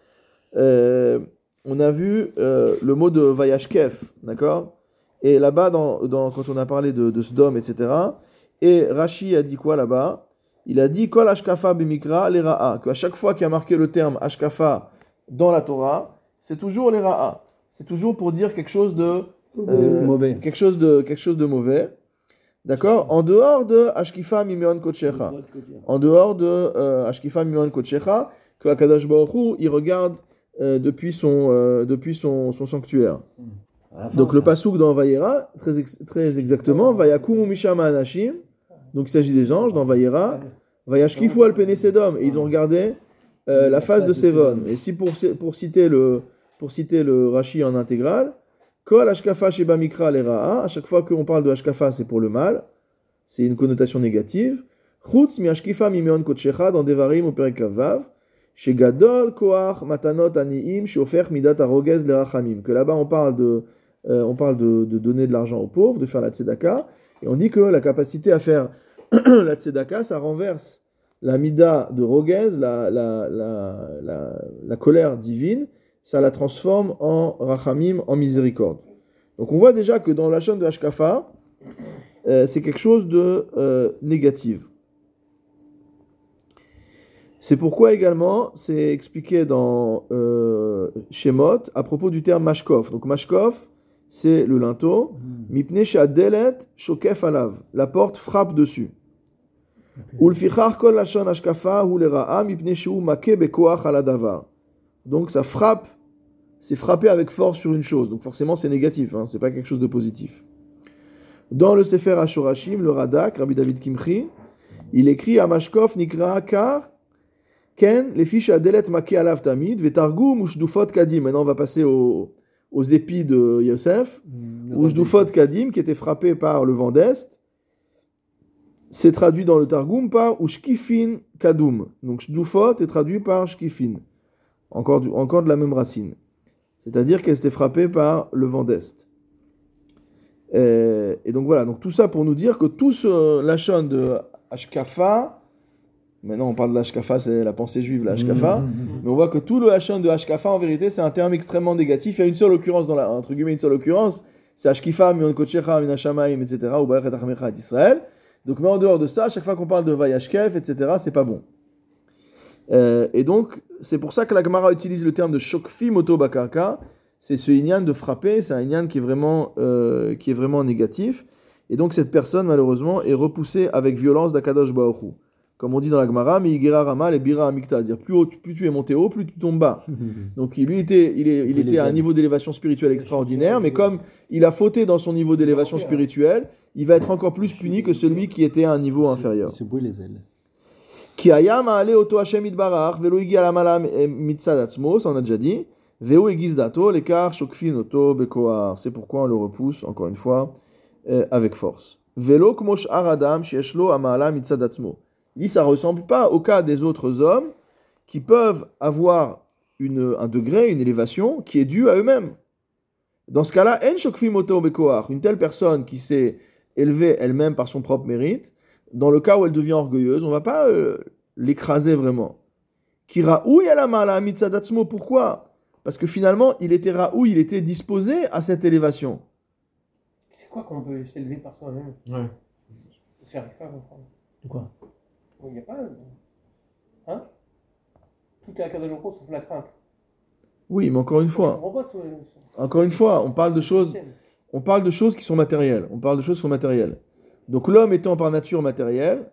Euh, on a vu euh, le mot de Vayashkef, d'accord Et là-bas, dans, dans- quand on a parlé de, de Sdom, etc., et Rashi a dit quoi là-bas? Il a dit Kol Ashkafa bimikra les ra'a, qu'à chaque fois qu'il y a marqué le terme Ashkafa dans la Torah, c'est toujours les ra'a. C'est toujours pour dire quelque chose de euh, mauvais. quelque chose de quelque chose de mauvais. D'accord? En dehors de Ashkifa Mimion Kochecha. En dehors de euh, Ashkifa Mimion Kochecha, que Baruch Hu, il regarde euh, depuis, son, euh, depuis son, son sanctuaire. Donc le pasouk dans Vayera, très, ex- très exactement, Vayakumu Mishama Anashim, donc il s'agit des anges dans Vayera, Vayashkifu al Pene Sedom, et ils ont regardé euh, la face de Sévon. Et si pour, pour, citer le, pour citer le Rashi en intégrale, Kol Ashkafa Sheba Mikra à chaque fois qu'on parle de Ashkafa, c'est pour le mal, c'est une connotation négative. Chutz mi Ashkifa mimion Kochecha dans Devarim ou Perikavav, chez Gadol Koach Matanot Aniim Shofer Midat Arogez le Rachamim. Que là-bas on parle de euh, on parle de, donner de l'argent aux pauvres, de faire la tzedaka, et on dit que la capacité à faire la tzedaka, ça renverse la mida de Roguez, la, la, la, la, colère divine, ça la transforme en rachamim, en miséricorde. Donc on voit déjà que dans la chaîne de Hashkafa, euh, c'est quelque chose de euh, négatif. C'est pourquoi également, c'est expliqué dans Shemot à propos du terme mashkov. Donc mashkov, c'est le linteau. Mipne she'adelet shokef alav. La porte frappe dessus. Make. Donc ça frappe, c'est frapper avec force sur une chose. Donc forcément c'est négatif, hein, c'est pas quelque chose de positif. Dans le Sefer Ashorashim, le Radak, Rabbi David Kimchi, il écrit à Mashkov Nikra Kar Ken, les fiches à Delet Maké Alav Tamid, Vetargum Ushdufot Kadim. Maintenant on va passer au- aux épis de Yosef. Ushdufot Kadim, qui était frappé par le vent d'Est, c'est traduit dans le Targum par Ushkifin Kadum. Donc Shdufot est traduit par Shkifin. Encore, du- encore de la même racine. C'est-à-dire qu'elle s'était frappée par le vent d'Est. Et donc voilà, donc tout ça pour nous dire que tout ce lachon de Ashkafa, maintenant on parle de l'Ashkafa, c'est la pensée juive, la Ashkafa, mais on voit que tout le hachon de Ashkafa en vérité c'est un terme extrêmement négatif. Il y a une seule occurrence, dans la, entre guillemets une seule occurrence, c'est Ashkifa, Mion Kochecha, Min Hashamaim, etc., ou Baruch et Achamecha et Israël. Donc mais en dehors de ça, à chaque fois qu'on parle de Vayashkef, etc., c'est pas bon. Euh, et donc, c'est pour ça que la Gemara utilise le terme de Shokfi Moto Bakarka. C'est ce inyan de frapper, c'est un inyan qui est, vraiment, euh, qui est vraiment négatif. Et donc, cette personne, malheureusement, est repoussée avec violence d'Akadosh Baoru. Comme on dit dans la Gemara, mais Rama, les Bira Amikta, dire plus haut, plus tu es monté haut, plus tu tombes bas. Donc lui était, il, est, il était à un niveau d'élévation spirituelle extraordinaire, mais comme il a fauté dans son niveau d'élévation spirituelle, il va être encore plus puni que celui qui était à un niveau inférieur. Il se les ailes. Qui auto Hashem itbarach, velo e ça on a déjà dit. Veo dato, l'écart, shokfin auto bekoar. C'est pourquoi on le repousse, encore une fois, euh, avec force. Velo kmosh aradam, shieshlo. Il dit, ça ressemble pas au cas des autres hommes qui peuvent avoir une, un degré, une élévation qui est due à eux-mêmes. Dans ce cas-là, en une telle personne qui s'est élevée elle-même par son propre mérite, dans le cas où elle devient orgueilleuse, on va pas euh, l'écraser vraiment. Qui raoui la mala mitzadatsmo, pourquoi? Parce que finalement, il était raoui, il était disposé à cette élévation. C'est quoi qu'on peut s'élever par soi-même? Ouais. J'arrive pas à comprendre. De quoi? Il n'y a pas. Hein Tout est à Hu, sauf la crainte. Oui, mais encore une fois, encore une fois, on parle de choses, on parle de choses qui sont matérielles. On parle de choses qui sont matérielles. Donc l'homme étant par nature matériel,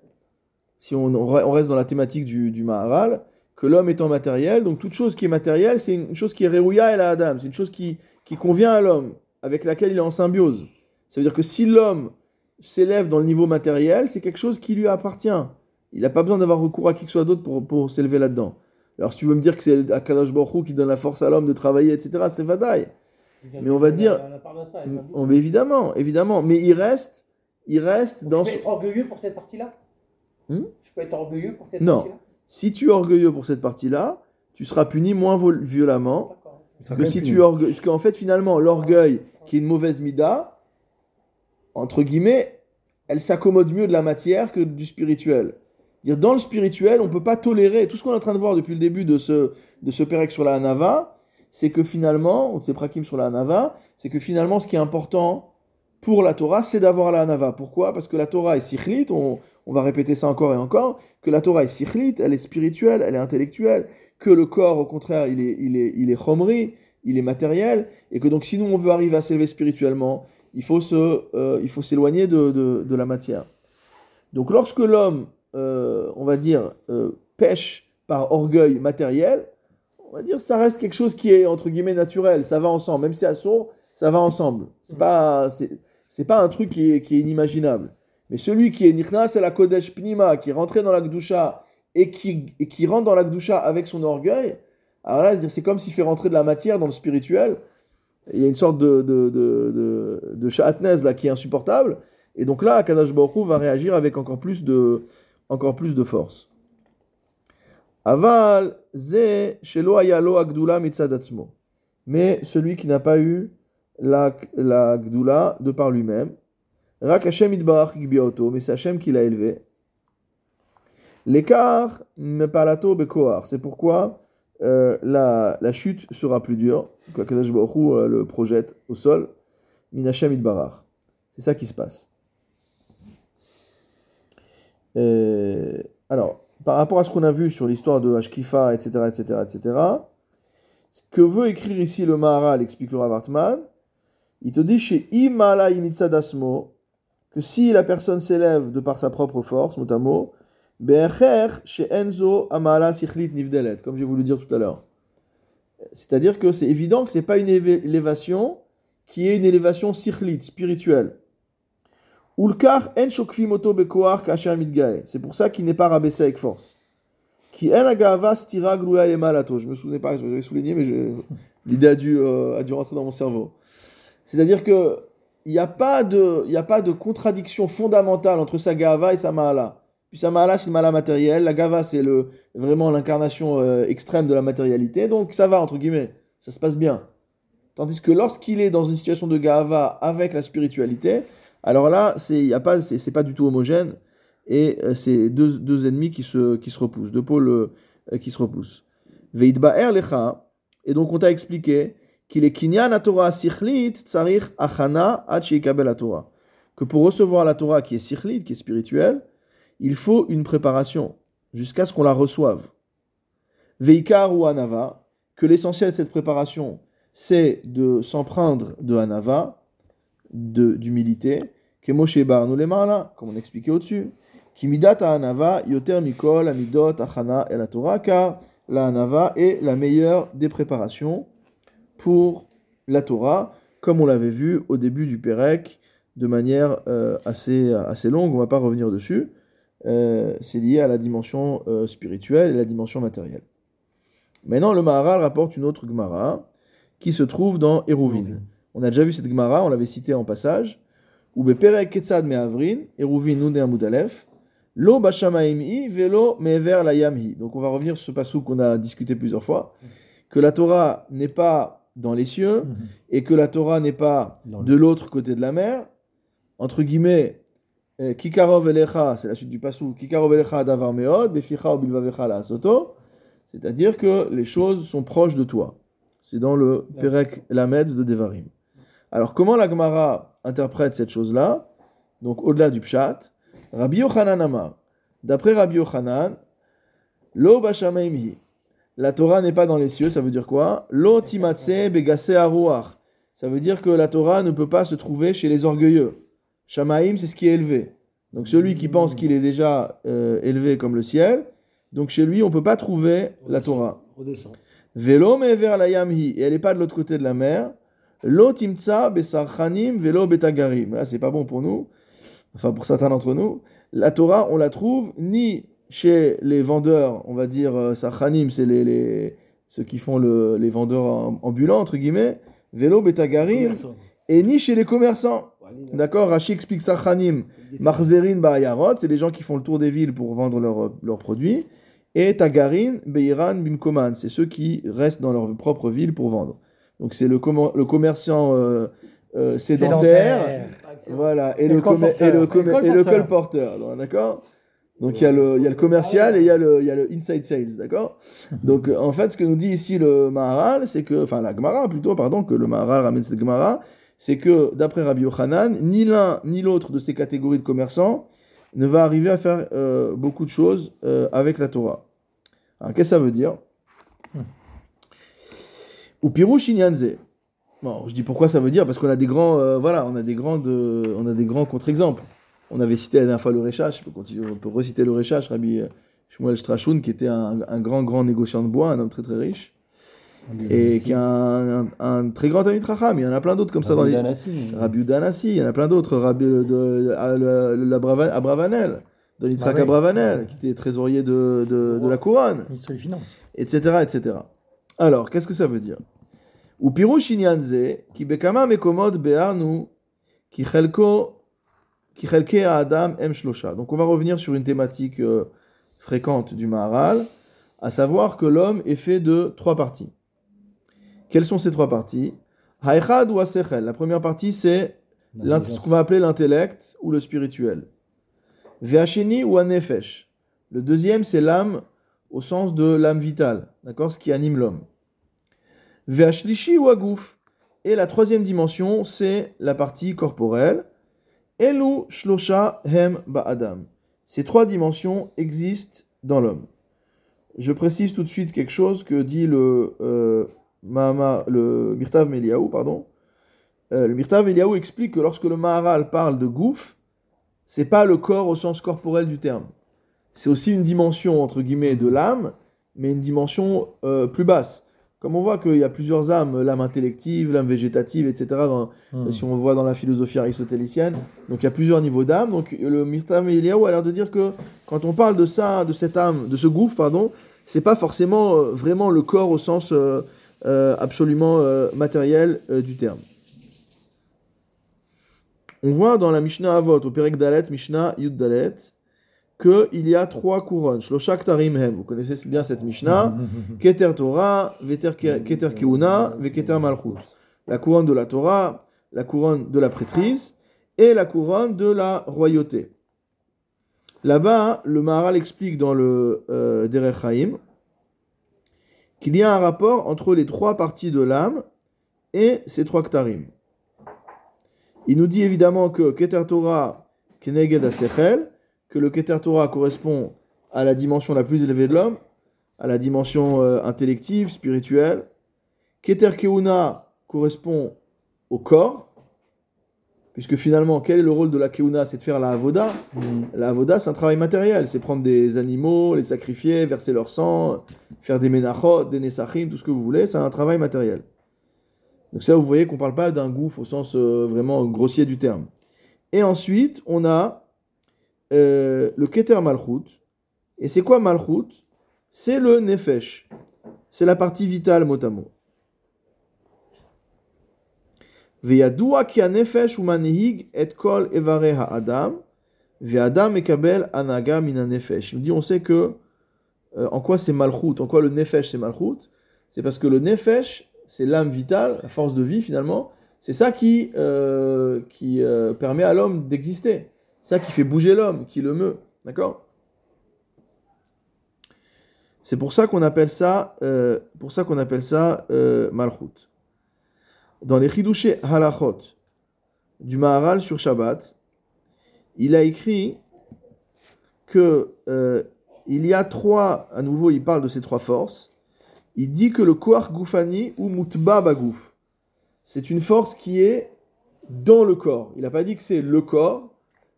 si on, on re- on reste dans la thématique du, du Maharal, que l'homme étant matériel, donc toute chose qui est matérielle, c'est une chose qui est Réouya et la Adam, c'est une chose qui, qui convient à l'homme, avec laquelle il est en symbiose. Ça veut dire que si l'homme s'élève dans le niveau matériel, c'est quelque chose qui lui appartient. Il n'a pas besoin d'avoir recours à qui que ce soit d'autre pour, pour s'élever là-dedans. Alors si tu veux me dire que c'est Akadosh Baruch qui donne la force à l'homme de travailler, etc., c'est vadaï. Mais on va dire- On- évidemment, évidemment. Mais il reste, il reste Donc, dans... je ce- peux être orgueilleux pour cette partie-là Hmm Je peux être orgueilleux pour cette Non. partie-là Si tu es orgueilleux pour cette partie-là, tu seras puni moins violemment que si tu puni. orgue... Parce qu'en fait, finalement, l'orgueil, qui est une mauvaise mida, entre guillemets, elle s'accommode mieux de la matière que du spirituel. Dans le spirituel, on peut pas tolérer tout ce qu'on est en train de voir depuis le début de ce de sur la Hanava, c'est que finalement, ou de ces prakim sur la Hanava, c'est que finalement, ce qui est important pour la Torah, c'est d'avoir la Hanava. Pourquoi? Parce que la Torah est sikhlit, on, on va répéter ça encore et encore, que la Torah est sikhlit, elle est spirituelle, elle est intellectuelle, que le corps, au contraire, il est, il est, il est chomri, il est matériel, et que donc si nous on veut arriver à s'élever spirituellement, il faut euh, s'éloigner de, de la matière. Donc lorsque l'homme, euh, on va dire, euh, pêche par orgueil matériel, on va dire ça reste quelque chose qui est entre guillemets naturel, ça va ensemble, même si à sourd, ça va ensemble. C'est pas, c'est, pas un truc qui est, qui est inimaginable. Mais celui qui est nichna, c'est la kodesh pnima, qui est rentré dans la gdusha et qui, qui rentre dans la gdusha avec son orgueil. Alors là, c'est comme s'il fait rentrer de la matière dans le spirituel. Il y a une sorte de, de, de, de, là qui est insupportable. Et donc là, Akadash Baruch va réagir avec encore plus de, encore plus de force. Aval, ze, shelo ayalo agdula mitzad atzmo. Mais celui qui n'a pas eu la, la de par lui-même, rak Hashem idbarach mais c'est Hashem qui l'a élevé. L'écart, mepalato bekoar. C'est pourquoi euh, la, la chute sera plus dure. Akadosh Baruch euh, le projette au sol. Min Hashem idbarach. C'est ça qui se passe. Euh, alors, par rapport à ce qu'on a vu sur l'histoire de Ashkifa, etc., etc., etc., ce que veut écrire ici le Maharal, explique le Rav Hartman, il te dit chez Imala Dasmo que si la personne s'élève de par sa propre force, mot Be'echer chez Enzo Amala Sichlit Nivdelet, comme j'ai voulu dire tout à l'heure. C'est-à-dire que c'est évident que c'est pas une élévation qui est une élévation sichlit, spirituelle. Ulkar en shokfi moto bekoar kasher. C'est pour ça qu'il n'est pas rabaissé avec force. Qui en agava stira glouya le malato. Je me souvenais pas, je l'avais souligné, mais l'idée a dû, euh, a dû rentrer dans mon cerveau. C'est-à-dire que il n'y a pas de, a pas de contradiction fondamentale entre sa gava et sa mahala. Puis sa mahala, c'est une mahala matérielle. La gava, c'est le, vraiment l'incarnation euh, extrême de la matérialité. Donc ça va, entre guillemets. Ça se passe bien. Tandis que lorsqu'il est dans une situation de gava avec la spiritualité, alors là, c'est pas, pas du tout homogène. Et euh, c'est deux, deux ennemis qui se, qui se repoussent, deux pôles euh, qui se repoussent. Veidba'er lecha. Et donc on t'a expliqué qu'il est kinyan Torah sichlit tsarich achana la Torah. Que pour recevoir la Torah qui est sichlit, qui est spirituelle, il faut une préparation jusqu'à ce qu'on la reçoive. Veikar ou anava, que l'essentiel de cette préparation, c'est de s'empreindre de anava, d'humilité, que Moshe comme on expliquait au-dessus, qui midat anava yoter mikol amidot achana et la Torah, car la anava est la meilleure des préparations pour la Torah, comme on l'avait vu au début du Pérec, de manière euh, assez, assez longue, on ne va pas revenir dessus. Euh, c'est lié à la dimension euh, spirituelle et la dimension matérielle. Maintenant, le Maharal rapporte une autre Gemara qui se trouve dans Eruvin. On a déjà vu cette Gemara, on l'avait citée en passage. Ou Perek Ketzad Me'avrin, Eruvin Nun Amud Aleph, Lo Bashamaimhi, Velo Me'ever la Yamhi. Donc on va revenir sur ce passage qu'on a discuté plusieurs fois. Que la Torah n'est pas dans les cieux Mhm. et que la Torah n'est pas de l'autre côté de la mer. Entre guillemets, euh, Kikarov Elecha, c'est la suite du passou, Kikarov Elecha Davar Meod, Beficha Bilvavecha La Soto. C'est-à-dire que les choses sont proches de toi. C'est dans le Perek Lamed de Devarim. Alors, comment la Gemara interprète cette chose-là? Donc, au-delà du Pshat, Rabbi Yochanan Amar. D'après Rabbi Yochanan, Lo Bashamaimhi. La Torah n'est pas dans les cieux, ça veut dire quoi? Lo Timatse Begase Aruach. Ça veut dire que la Torah ne peut pas se trouver chez les orgueilleux. Shamaim, c'est ce qui est élevé. Donc, celui qui pense qu'il est déjà euh, élevé comme le ciel, donc chez lui, on ne peut pas trouver la Torah. Redescend. Velo me'ever la yamhi, et elle n'est pas de l'autre côté de la mer. Lo timtsa besarchanim velo betagarim. Là, c'est pas bon pour nous, enfin pour certains d'entre nous. La Torah, on la trouve ni chez les vendeurs, on va dire, euh, Sachanim, c'est les, les- ceux qui font le- les vendeurs am- ambulants, entre guillemets, vélo, betagarim, et ni chez les commerçants. D'accord Rachid explique Sachanim, Marzerin, Ba'ayarot, c'est les gens qui font le tour des villes pour vendre leurs leurs produits. Et Tagarin, Beiran, Bimkoman, c'est ceux qui restent dans leur propre ville pour vendre. Donc c'est le, commer- le commerçant euh, euh, sédentaire, voilà, et, Et le, le commer- et le, colporteur. Et le colporteur, donc, d'accord? Donc il y, a le, il y a le commercial et il y a le, il y a le inside sales, d'accord? Donc euh, en fait, ce que nous dit ici le Maharal, c'est que, enfin la Gemara plutôt, pardon, que le Maharal ramène cette Gemara, c'est que d'après Rabbi Yochanan, ni l'un ni l'autre de ces catégories de commerçants ne va arriver à faire euh, beaucoup de choses euh, avec la Torah. Alors qu'est-ce que ça veut dire? Ou Pirouche Inyanze. Bon, je dis pourquoi ça veut dire parce qu'on a des grands, euh, voilà, on a des grandes, euh, on a des grands contre-exemples. On avait cité la dernière fois le Rechash, je peux continuer, on peut reciter le Rechash, Rabbi euh, Shmuel Strashoun, qui était un, un grand, grand négociant de bois, un homme très très riche, et qui est un, un- un très grand ami de. Il y en a plein d'autres comme ça dans les. Rabbi Udanassi, il y en a plein d'autres. Rabbi de, Abravanel, de Yitzhak Bah oui. Abravanel, qui était trésorier de, de, de la couronne, Ministre des Finances. etc., etc. Alors, qu'est-ce que ça veut dire? À Adam shlosha. Donc, on va revenir sur une thématique euh, fréquente du Maharal, à savoir que l'homme est fait de trois parties. Quelles sont ces trois parties? Haïchad ou Asechel. La première partie, c'est ce qu'on va appeler l'intellect ou le spirituel. Ve'acheni ou Anefesh. Le deuxième, c'est l'âme au sens de l'âme vitale, d'accord? Ce qui anime l'homme. Ve'ashlishi ou Agouf. Et la troisième dimension, c'est la partie corporelle. Elu shlosha hem ba'adam. Ces trois dimensions existent dans l'homme. Je précise tout de suite quelque chose que dit le, euh, le Mirtav Meliaou, pardon. Euh, le Mirtav Eliaou explique que lorsque le Maharal parle de gouffre, c'est pas le corps au sens corporel du terme. C'est aussi une dimension, entre guillemets, de l'âme, mais une dimension euh, plus basse. Comme on voit qu'il y a plusieurs âmes, l'âme intellective, l'âme végétative, etc., dans- Hmm. si on voit dans la philosophie aristotélicienne. Donc il y a plusieurs niveaux d'âme. Donc le Mirtav Eliaou a l'air de dire que quand on parle de ça, de cette âme, de ce gouffre, pardon, c'est pas forcément euh, vraiment le corps au sens euh, euh, absolument matériel du terme. On voit dans la Mishnah Avot, au Perek Dalet, Mishnah Yud Dalet, qu'il y a trois couronnes. Vous connaissez bien cette Mishnah. Keter Torah, Keter Keuna, Veketer Malchut. La couronne de la Torah, la couronne de la prêtrise et la couronne de la royauté. Là-bas, le Maharal explique dans le euh, Derech Haim qu'il y a un rapport entre les trois parties de l'âme et ces trois ktarim. Il nous dit évidemment que Keter Torah Keneged Asechel, que le Keter Torah correspond à la dimension la plus élevée de l'homme, à la dimension euh, intellective, spirituelle. Keter Keuna correspond au corps, puisque finalement, quel est le rôle de la Keuna? C'est de faire la Avoda. La Avoda, c'est un travail matériel, c'est prendre des animaux, les sacrifier, verser leur sang, faire des menachot, des nesachim, tout ce que vous voulez, c'est un travail matériel. Donc ça, vous voyez qu'on ne parle pas d'un gouffre au sens euh, vraiment grossier du terme. Et ensuite, on a euh, le Keter Malchut. Et c'est quoi Malchut? C'est le Nefesh. C'est la partie vitale mot à mot. Veyadua ki nefesh u manihig et kol evare ha'adam, ve'adam ekabel anaga min nefesh. Il me dit, on sait que, euh, en quoi c'est malchut, en quoi le nefesh c'est malchut, c'est parce que le nefesh, c'est l'âme vitale, la force de vie finalement, c'est ça qui, euh, qui permet à l'homme d'exister. Ça qui fait bouger l'homme, qui le meut. D'accord? C'est pour ça qu'on appelle ça, euh, pour ça qu'on appelle ça euh, malchut. Dans les Chidushé Halachot du Maharal sur Shabbat, il a écrit que euh, il y a trois, à nouveau il parle de ces trois forces, il dit que le Koach Goufani ou Mutba Bagouf, c'est une force qui est dans le corps. Il n'a pas dit que c'est le corps,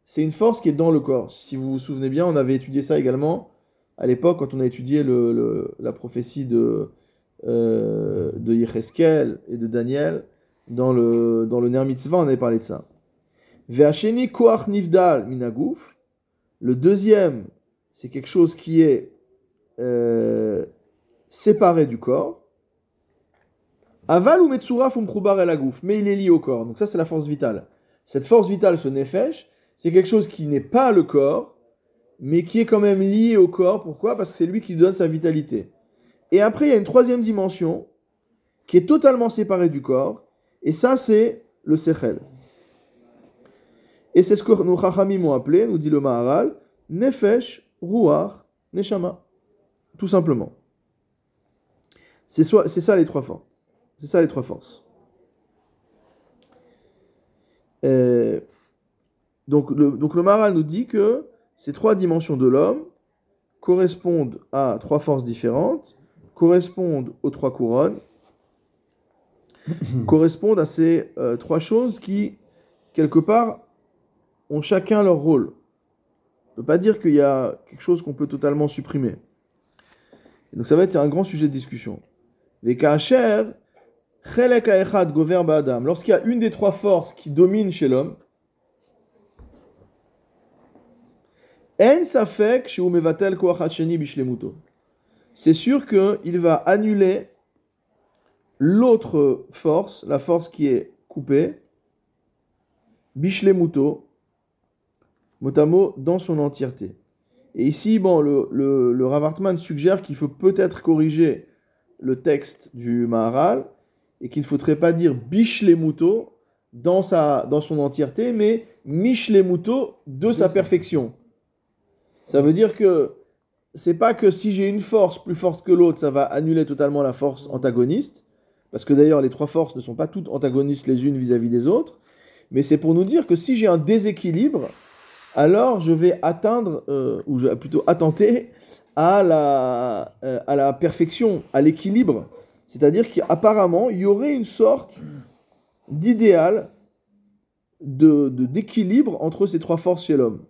c'est une force qui est dans le corps. Si vous vous souvenez bien, on avait étudié ça également à l'époque quand on a étudié la prophétie de, euh, de et de Daniel dans le, dans le Ner Mitzvah, on avait parlé de ça. Ve'acheni koach nivdal minagouf. Le deuxième c'est quelque chose qui est euh, séparé du corps. Aval ou Metsura Fumkrubar el Agouf, mais il est lié au corps. Donc ça, c'est la force vitale. Cette force vitale, ce nefesh, c'est quelque chose qui n'est pas le corps, mais qui est quand même lié au corps. Pourquoi? Parce que c'est lui qui donne sa vitalité. Et après, il y a une troisième dimension qui est totalement séparée du corps, et ça, c'est le sechel. Et c'est ce que nos chachamim ont appelé, nous dit le Maharal, nefesh, ruach, neshama. Tout simplement. C'est ça les trois forces. C'est ça les trois forces. Euh, donc, le, donc le Maharal nous dit que ces trois dimensions de l'homme correspondent à trois forces différentes, correspondent aux trois couronnes, correspondent à ces euh, trois choses qui, quelque part, ont chacun leur rôle. On ne peut pas dire qu'il y a quelque chose qu'on peut totalement supprimer. Et donc ça va être un grand sujet de discussion. Les kacher, chelek gover ba'adam. Lorsqu'il y a une des trois forces qui domine chez l'homme, en safek chez mevatel koach hasheni bishlemuto. C'est sûr qu'il va annuler l'autre force, la force qui est coupée, bishlemuto, motamo dans son entièreté. Et ici, bon, le, le, le Rav Hartman suggère qu'il faut peut-être corriger le texte du Maharal et qu'il ne faudrait pas dire bishlemuto dans, sa, dans son entièreté, mais mishlemuto de sa perfection. Ça veut dire que c'est pas que si j'ai une force plus forte que l'autre, ça va annuler totalement la force antagoniste, parce que d'ailleurs les trois forces ne sont pas toutes antagonistes les unes vis-à-vis des autres, mais c'est pour nous dire que si j'ai un déséquilibre, alors je vais atteindre, euh, ou plutôt attenter à la, euh, à la perfection, à l'équilibre. C'est-à-dire qu'apparemment, il y aurait une sorte d'idéal de, de- d'équilibre entre ces trois forces chez l'homme.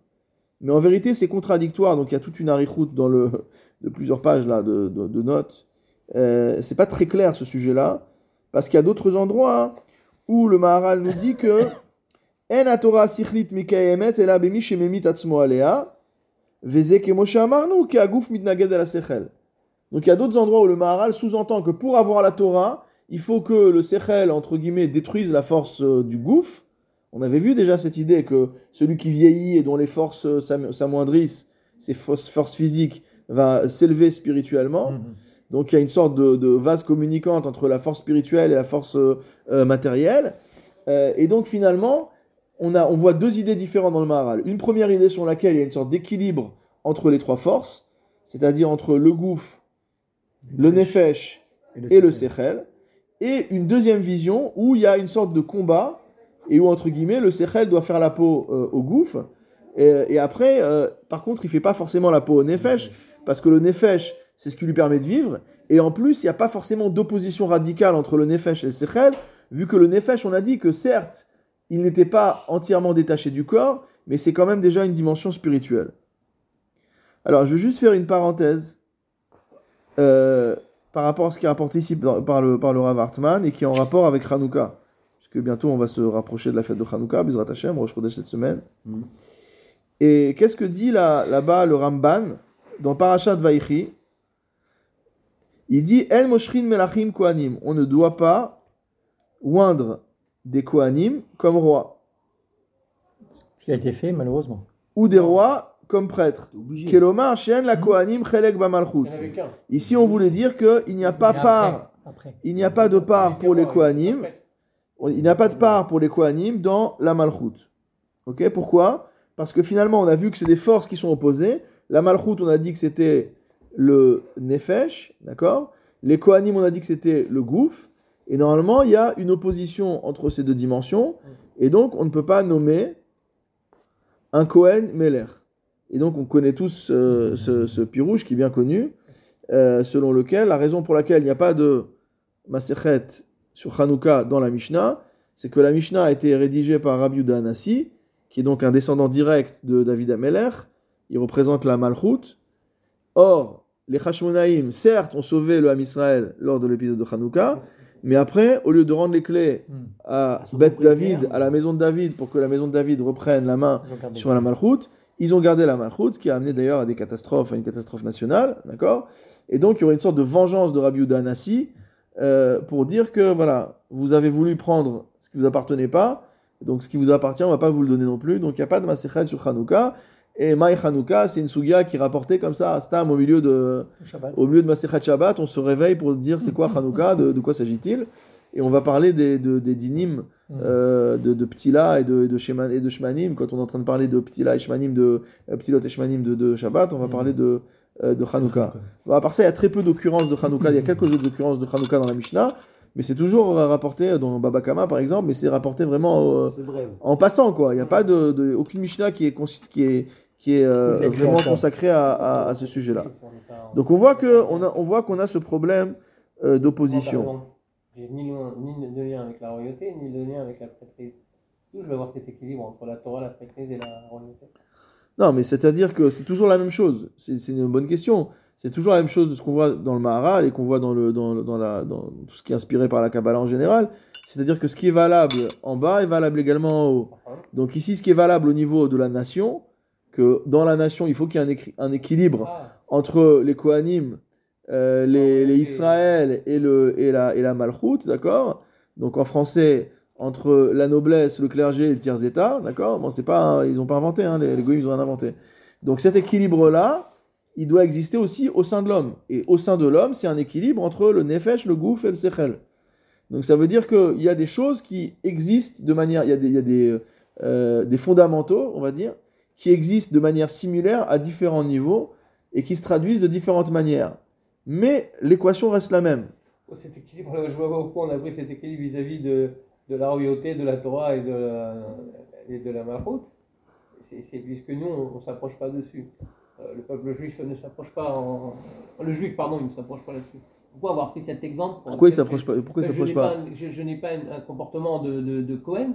Mais en vérité, c'est contradictoire. Donc il y a toute une arichoute dans le, de plusieurs pages là, de, de- de notes. Euh, c'est pas très clair ce sujet-là, parce qu'il y a d'autres endroits où le Maharal nous dit que En sichlit mikayemet ela bemi shememit atzmo alea, veze kemo she'amarnu ki aguf mitnaged el sechel. Donc il y a d'autres endroits où le Maharal sous-entend que pour avoir la Torah, il faut que le sechel, entre guillemets, détruise la force euh, du gouffre. On avait vu déjà cette idée que celui qui vieillit et dont les forces euh, s'am- s'amoindrissent, ses forces, physiques, va s'élever spirituellement. Donc il y a une sorte de, de vase communicante entre la force spirituelle et la force euh, euh, matérielle. Euh, et donc finalement, on, a, on voit deux idées différentes dans le Maharal. Une première idée sur laquelle il y a une sorte d'équilibre entre les trois forces, c'est-à-dire entre le gouffre, le nefesh et le sechel. Et une deuxième vision où il y a une sorte de combat et où, entre guillemets, le sechel doit faire la peau euh, au gouffre. Et, après, euh, par contre, il fait pas forcément la peau au nefesh, parce que le nefesh, c'est ce qui lui permet de vivre. Et en plus, il n'y a pas forcément d'opposition radicale entre le nefesh et le sechel, vu que le nefesh, on a dit que certes, il n'était pas entièrement détaché du corps, mais c'est quand même déjà une dimension spirituelle. Alors, je vais juste faire une parenthèse euh, par rapport à ce qui est rapporté ici par par le, par le Rav Hartman et qui est en rapport avec Hanouka. Puisque bientôt on va se rapprocher de la fête de Hanouka, Bizrat Hashem, Rosh Chodesh cette semaine. Mhm. Et qu'est-ce que dit là- là-bas le Ramban dans Parashat Vaïchi Il dit El Moshrin Melachim Kohanim. On ne doit pas oindre des Kohanim comme rois, Ce qui a été fait, malheureusement. ou des rois comme prêtres. Kelomar Shen la Kohanim Chelek Bamalchut. Ici, on voulait dire qu'il n'y a pas part, il n'y a pas de part pour les Kohanim, Après. Il n'y a pas de part pour les Kohanim dans la Malchut. Ok Pourquoi? Parce que finalement, on a vu que c'est des forces qui sont opposées. La Malchut, on a dit que c'était le Nefesh, d'accord? Les Kohanim, on a dit que c'était le Gouf. Et normalement, il y a une opposition entre ces deux dimensions. Et donc, on ne peut pas nommer un Kohen Meler. Et donc, on connaît tous euh, ce, ce pirouche qui est bien connu, euh, selon lequel, la raison pour laquelle il n'y a pas de Masechet sur Hanouka dans la Mishnah, c'est que la Mishnah a été rédigée par Rabbi Yehuda Anassi, qui est donc un descendant direct de David Ameler. Il représente la Malchut. Or, les Hashmonaïm, certes, ont sauvé le Ham Israël lors de l'épisode de Hanouka, mais après, au lieu de rendre les clés Hmm. à Beth. David, à la maison de David, pour que la maison de David reprenne la main sur la Malchut, ils ont gardé la Malchut, ce qui a amené d'ailleurs à des catastrophes, à une catastrophe nationale, d'accord? Et donc il y aurait une sorte de vengeance de Rabbi Yehuda Anassi euh, pour dire que voilà, vous avez voulu prendre ce qui vous appartenait pas, donc ce qui vous appartient, on va pas vous le donner non plus. Donc il n'y a pas de Masechet sur Hanouka. Et Maï Hanouka, c'est une sugia qui est rapportée comme ça à Stam au milieu de, Shabbat. au milieu de Masechet Shabbat. On se réveille pour dire c'est quoi Hanouka, de, de quoi s'agit-il Et on va parler des, de- des dinim euh, de, de Ptila et de, de, Sheman- et de Shmanim. Quand on est en train de parler de Ptila et Shmanim, de euh, Ptilot et Shmanim de, de Shabbat, on va Mm. parler de, de Hanouka. Bon, à part ça, il y a très peu d'occurrences de Hanouka. Il y a quelques autres occurrences de Hanouka dans la Mishnah, mais c'est toujours euh, rapporté dans Baba Kama par exemple, mais c'est rapporté vraiment euh, en passant quoi. Il n'y a pas de, de- aucune Mishnah qui est qui est qui est euh, vraiment consacrée à, à- à ce sujet-là. Donc on voit que on a on voit qu'on a ce problème euh, d'opposition. J'ai ni, de lien avec la royauté, ni de lien avec la prêtrise. Je vais voir cet équilibre entre la Torah, la prêtrise et la royauté. Non, mais c'est-à-dire que c'est toujours la même chose. C'est une bonne question. C'est toujours la même chose de ce qu'on voit dans le Maharal et qu'on voit dans, le, dans, dans, la, dans tout ce qui est inspiré par la Kabbalah en général. C'est-à-dire que ce qui est valable en bas est valable également en haut. Donc ici, ce qui est valable au niveau de la nation, que dans la nation, il faut qu'il y ait un, équilibre ah, entre les Kohanim, euh, les, les Israël et, le, et, la, et la Malchut, d'accord? Donc en français, entre la noblesse, le clergé et le tiers état, d'accord? Bon, c'est pas, ils n'ont pas inventé, hein, les, les Goïms, ils ont rien inventé. Donc cet équilibre-là, il doit exister aussi au sein de l'homme. Et au sein de l'homme, c'est un équilibre entre le nefesh, le gouf et le sechel. Donc ça veut dire qu'il y a des choses qui existent de manière, il y a des, y a des, euh, des fondamentaux, on va dire, qui existent de manière similaire à différents niveaux et qui se traduisent de différentes manières. Mais l'équation reste la même. cet équilibre, je vois pas pourquoi on a pris cet équilibre vis-à-vis de, de la royauté, de la Torah et de la, et de la Malchut. C'est puisque nous, on ne s'approche pas dessus. Euh, le peuple juif ne s'approche pas en... Le juif, pardon, il ne s'approche pas là-dessus. Pourquoi avoir pris cet exemple pour Pourquoi il s'approche pas Pourquoi il je s'approche n'ai pas un- je, je n'ai pas un, un comportement de, de, de Cohen,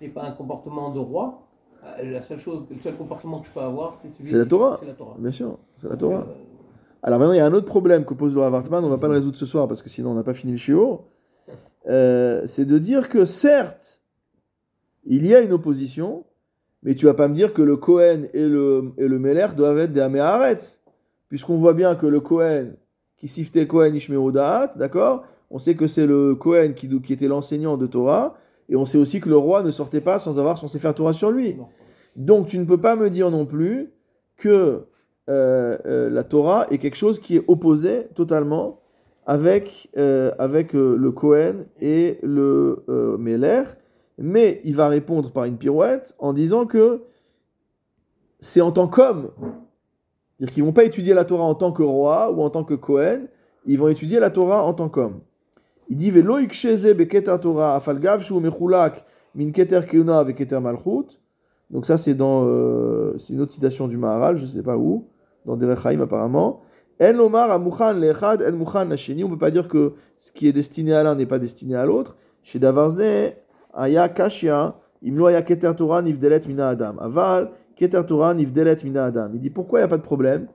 je n'ai pas un comportement de roi. Euh, la seule chose, le seul comportement que je peux avoir, c'est celui C'est la Torah. La Torah. Bien sûr, c'est la Torah. Euh, Alors maintenant, il y a un autre problème que pose le Hartman, on va pas le résoudre ce soir parce que sinon on n'a pas fini le shiur. Euh, c'est de dire que certes, il y a une opposition, mais tu vas pas me dire que le Cohen et le, et le Meller doivent être des Améharetz. Puisqu'on voit bien que le Cohen, qui siftait Cohen Ishmeru Da'at, d'accord On sait que c'est le Cohen qui, qui était l'enseignant de Torah, et on sait aussi que le roi ne sortait pas sans avoir son Sefer Torah sur lui. Donc tu ne peux pas me dire non plus que euh, euh, la Torah est quelque chose qui est opposé totalement avec, euh, avec euh, le Cohen et le euh, Meller, mais il va répondre par une pirouette en disant que c'est en tant qu'homme. C'est-à-dire qu'ils vont pas étudier la Torah en tant que roi ou en tant que Cohen, ils vont étudier la Torah en tant qu'homme. Il dit Torah min keter malchut. Donc ça c'est dans euh, c'est une autre citation du Maharal, je sais pas où, dans Derech Haim apparemment. En lomar amuchan lechad en lasheni. On peut pas dire que ce qui est destiné à l'un n'est pas destiné à l'autre. Chez Davarze aya kashia Torah nivdelet mina adam. Aval keter Torah nivdelet mina adam. Il dit pourquoi il y a pas de problème?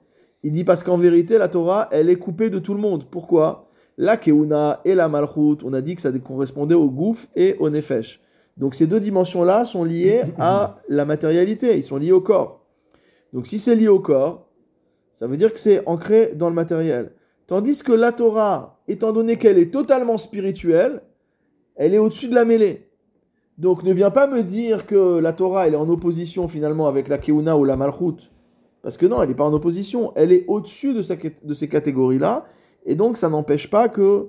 Il dit parce qu'en vérité la Torah elle est coupée de tout le monde. Pourquoi? La keuna et la malchut, on a dit que ça correspondait au gouf et au nefesh. Donc ces deux dimensions-là sont liées à la matérialité, ils sont liés au corps. Donc si c'est lié au corps, ça veut dire que c'est ancré dans le matériel. Tandis que la Torah, étant donné qu'elle est totalement spirituelle, elle est au-dessus de la mêlée. Donc ne viens pas me dire que la Torah, elle est en opposition finalement avec la Keuna ou la Malchut. Parce que non, elle n'est pas en opposition. Elle est au-dessus de, ces catégories-là. Et donc ça n'empêche pas que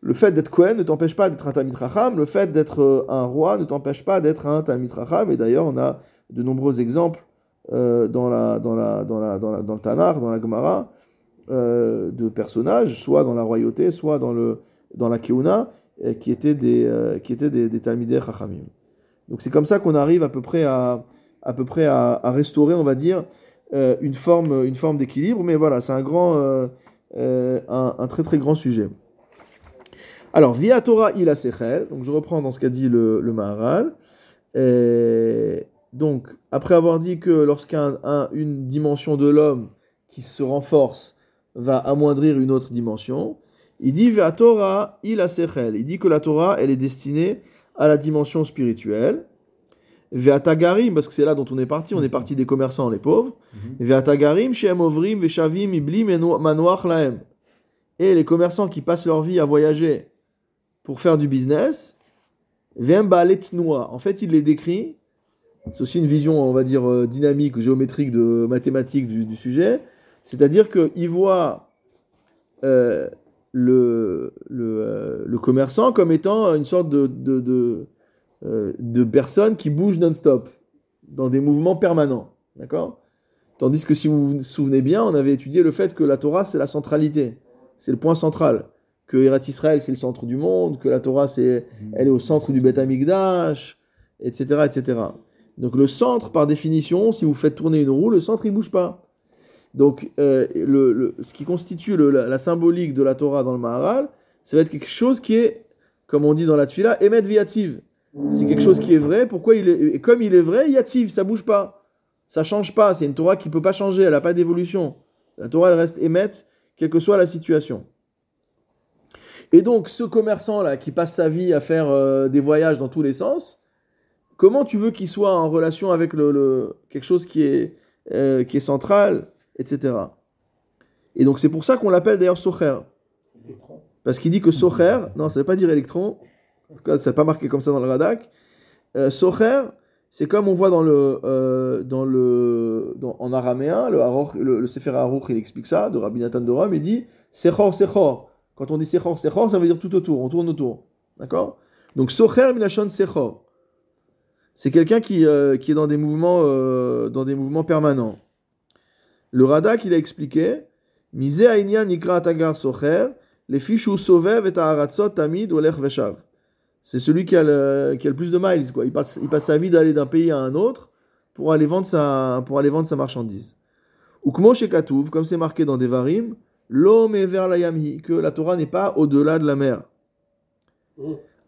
le fait d'être Cohen ne t'empêche pas d'être un Talmid Racham, le fait d'être euh, un roi ne t'empêche pas d'être un Talmid Racham, et d'ailleurs on a de nombreux exemples euh, dans, la, dans, la, dans, la, dans, la- dans le Tanakh, dans la Gemara, euh, de personnages, soit dans la royauté, soit dans, le, dans la Keuna, euh, qui étaient des, qui étaient des, des Talmidei Chachamim. Donc c'est comme ça qu'on arrive à peu près à, à, peu près à, restaurer, on va dire, une forme, une forme d'équilibre, mais voilà, c'est un grand, un, très très grand sujet. Alors, via Torah il a donc je reprends dans ce qu'a dit le, le Maharal. Et donc, après avoir dit que lorsqu'une dimension de l'homme qui se renforce va amoindrir une autre dimension, il dit Torah il a sechel. Il dit que la Torah, elle est destinée à la dimension spirituelle. Ve'atagarim, parce que c'est là dont on est parti, on est parti des commerçants, les pauvres. Ve'atagarim, shem ovrim, ve'shavim, ibli, meno- manoach lahem. Et les commerçants qui passent leur vie à voyager pour faire du business, ve'em ba'alet noa. En fait, il les décrit. C'est aussi une vision, on va dire, euh, dynamique ou géométrique de mathématiques du, du sujet. C'est-à-dire qu'il voit euh, le, le, euh, le commerçant comme étant une sorte de, de, de, euh, de personne qui bouge non-stop, dans des mouvements permanents. D'accord? Tandis que si vous vous souvenez bien, on avait étudié le fait que la Torah, c'est la centralité. C'est le point central. Que Erat Israël, c'est le centre du monde, que la Torah, c'est, elle est au centre du Beth Amikdash, etc., etc. Donc le centre, par définition, si vous faites tourner une roue, le centre, il bouge pas. Donc, euh, le, le- ce qui constitue la, symbolique de la Torah dans le Maharal, ça va être quelque chose qui est, comme on dit dans la Tfila, Emet Viativ. C'est quelque chose qui est vrai. Pourquoi il est, et comme il est vrai, Yativ, ça bouge pas. Ça change pas. C'est une Torah qui peut pas changer. Elle n'a pas d'évolution. La Torah, elle reste Emet, quelle que soit la situation. Et donc, ce commerçant-là qui passe sa vie à faire euh, des voyages dans tous les sens, comment tu veux qu'il soit en relation avec le, quelque chose qui est, euh, qui est central, etc. Et donc c'est pour ça qu'on l'appelle d'ailleurs Socher. Parce qu'il dit que Socher, non, ça ne veut pas dire électron, en tout cas ça n'est pas marqué comme ça dans le Radak. Euh, Socher, c'est comme on voit dans le, euh, dans le, en araméen, le, le Sefer Aruch, il explique ça, de Rabbi Nathan de Rome, il dit Sechor, Sechor. Quand on dit Sechor, Sechor, ça veut dire tout autour, on tourne autour. D'accord? Donc Socher, Milachon, Sechor. C'est quelqu'un qui, euh, qui est dans des mouvements, euh, dans des mouvements permanents. Le Radak, il a expliqué Mise aïnyan nikra tagar socher, les fichus sovev et ta'aratzot tamid olech veshav. C'est celui qui a, le, qui a le plus de miles. Quoi. Il, passe, il passe sa vie d'aller d'un pays à un autre pour aller vendre sa, pour aller vendre sa marchandise. Ukmo shekatuv, comme c'est marqué dans Devarim, l'homme est vers la yamhi, que la Torah n'est pas au-delà de la mer.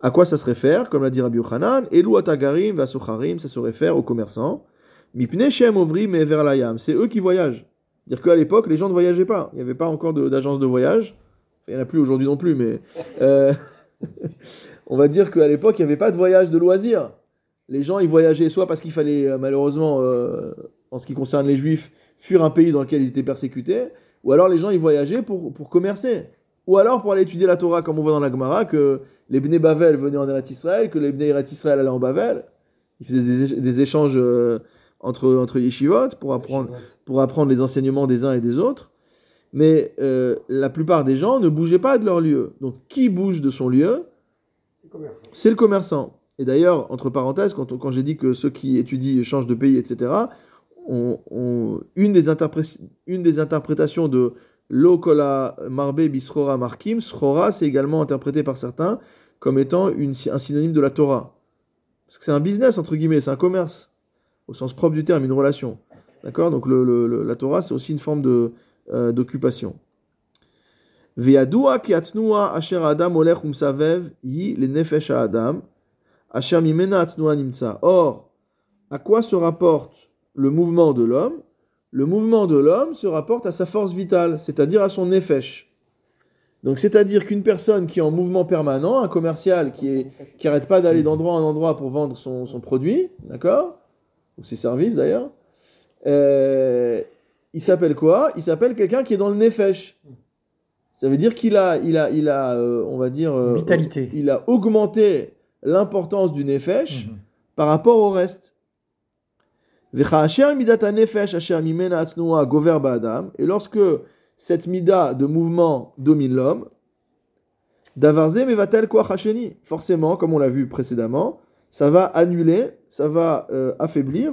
À quoi ça se réfère Comme l'a dit Rabbi Yochanan, Elu atagarim vasocharim, ça se réfère aux commerçants. Mipne shem ovrim et vers la yam, c'est eux qui voyagent. Dire qu'à l'époque, les gens ne voyageaient pas. Il n'y avait pas encore de- d'agence de, voyage. Enfin, il n'y en a plus aujourd'hui non plus, mais euh, on va dire qu'à l'époque, il n'y avait pas de voyage de loisirs. Les gens, ils voyageaient soit parce qu'il fallait, euh, malheureusement, euh, en ce qui concerne les juifs, fuir un pays dans lequel ils étaient persécutés, ou alors les gens, ils voyageaient pour, pour commercer. Ou alors pour aller étudier la Torah, comme on voit dans la Gemara, que les Bnei Bavel venaient en Eretz Israël, que les Bnei Eretz Israël allaient en Bavel. Ils faisaient des, échanges euh, entre, entre yeshivot pour apprendre, pour apprendre les enseignements des uns et des autres. Mais euh, la plupart des gens ne bougeaient pas de leur lieu. Donc qui bouge de son lieu? C'est le commerçant. Et d'ailleurs, entre parenthèses, quand, quand j'ai dit que ceux qui étudient changent de pays, etc., on- on- une, des une des interprétations de Lokola Marbe Bisrora Markim, Srora, c'est également interprété par certains comme étant un synonyme de la Torah. Parce que c'est un business, entre guillemets, c'est un commerce, au sens propre du terme, une relation. D'accord? Donc la Torah, c'est aussi une forme euh, d'occupation. Asher adam olech umsavev yi le nefesh adam asher. Or, à quoi se rapporte le mouvement de l'homme? Le mouvement de l'homme se rapporte à sa force vitale, c'est-à-dire à son nefesh. Donc, c'est-à-dire qu'une personne qui est en mouvement permanent, un commercial qui est qui arrête pas d'aller d'endroit en endroit pour vendre son, son produit, d'accord? Ou ses services d'ailleurs, euh, il s'appelle quoi? Il s'appelle quelqu'un qui est dans le nefesh. Ça veut dire qu'il a, il a, il a euh, on va dire, euh, Vitalité. il a augmenté l'importance du nefesh Mhm. par rapport au reste. V'cha'asher midat ha-nefesh asher mimena atnua gover ba'adam. Et lorsque cette mida de mouvement domine l'homme, davarze mevatel koach hasheni. Forcément, comme on l'a vu précédemment, ça va annuler, ça va euh, affaiblir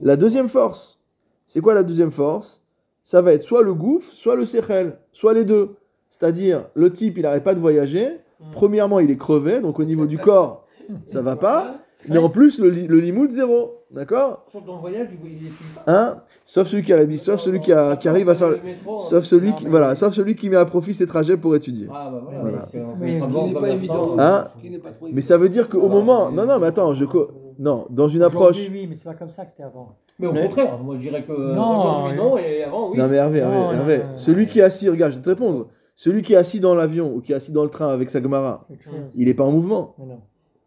la deuxième force. C'est quoi la deuxième force? Ça va être soit le gouffre, soit le sechel, soit les deux. C'est-à-dire, le type, il n'arrête pas de voyager. Premièrement, il est crevé, donc au niveau du corps, ça va pas. Mais en plus, le, li- le limoud, zéro. D'accord Sauf dans le voyage, il il est plus. Hein Sauf celui qui a la vie, sauf celui qui, a- qui arrive à faire. le- Sauf celui qui, voilà, sauf celui qui met à profit ses trajets pour étudier. Ah bah voilà, Voilà. mais c'est un n'est pas évident. Hein Qui n'est pas trop Mais ça veut dire qu'au moment. Non, non, mais attends, je. co- Non, dans une approche. Aujourd'hui, oui, mais c'est pas comme ça que c'était avant. Mais au Mais- contraire, moi je dirais que euh, Non, aujourd'hui non et avant oui. Non, mais Hervé, Hervé, Non, non, Hervé. non, non, celui non. qui est assis, regarde, je vais te répondre. Celui qui est assis dans l'avion ou qui est assis dans le train avec sa Gemara, C'est autre chose. il n'est pas en mouvement. Mais non.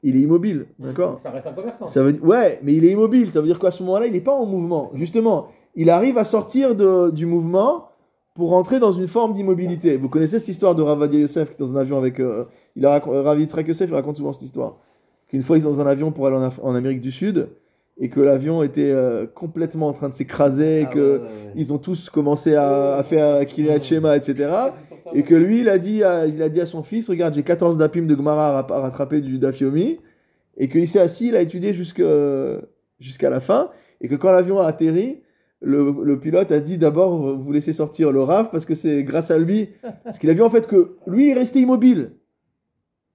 Il est immobile, d'accord? Ça reste un commerçant. ça veut, Ouais, mais il est immobile, ça veut dire qu'à ce moment-là, il n'est pas en mouvement. Justement, il arrive à sortir de- du mouvement pour entrer dans une forme d'immobilité. Vous connaissez cette histoire de Ravadia Yosef qui est dans un avion avec... Euh, il a Rav Yosef, il raconte souvent cette histoire. Qu'une fois, ils sont dans un avion pour aller en, Af- en Amérique du Sud et que l'avion était euh, complètement en train de s'écraser, et Ah que ouais, ouais, ouais. ils ont tous commencé à, à faire Kiryat Shema, etc. Et que lui, il a dit à, il a dit à son fils, regarde, j'ai 14 dapim de Gemara à, rap- à rattraper du Dafyomi, et qu'il s'est assis, il a étudié jusqu'à la fin, et que quand l'avion a atterri, le, le pilote a dit d'abord, vous laissez sortir le RAF, parce que c'est grâce à lui, parce qu'il a vu en fait que lui, il restait immobile.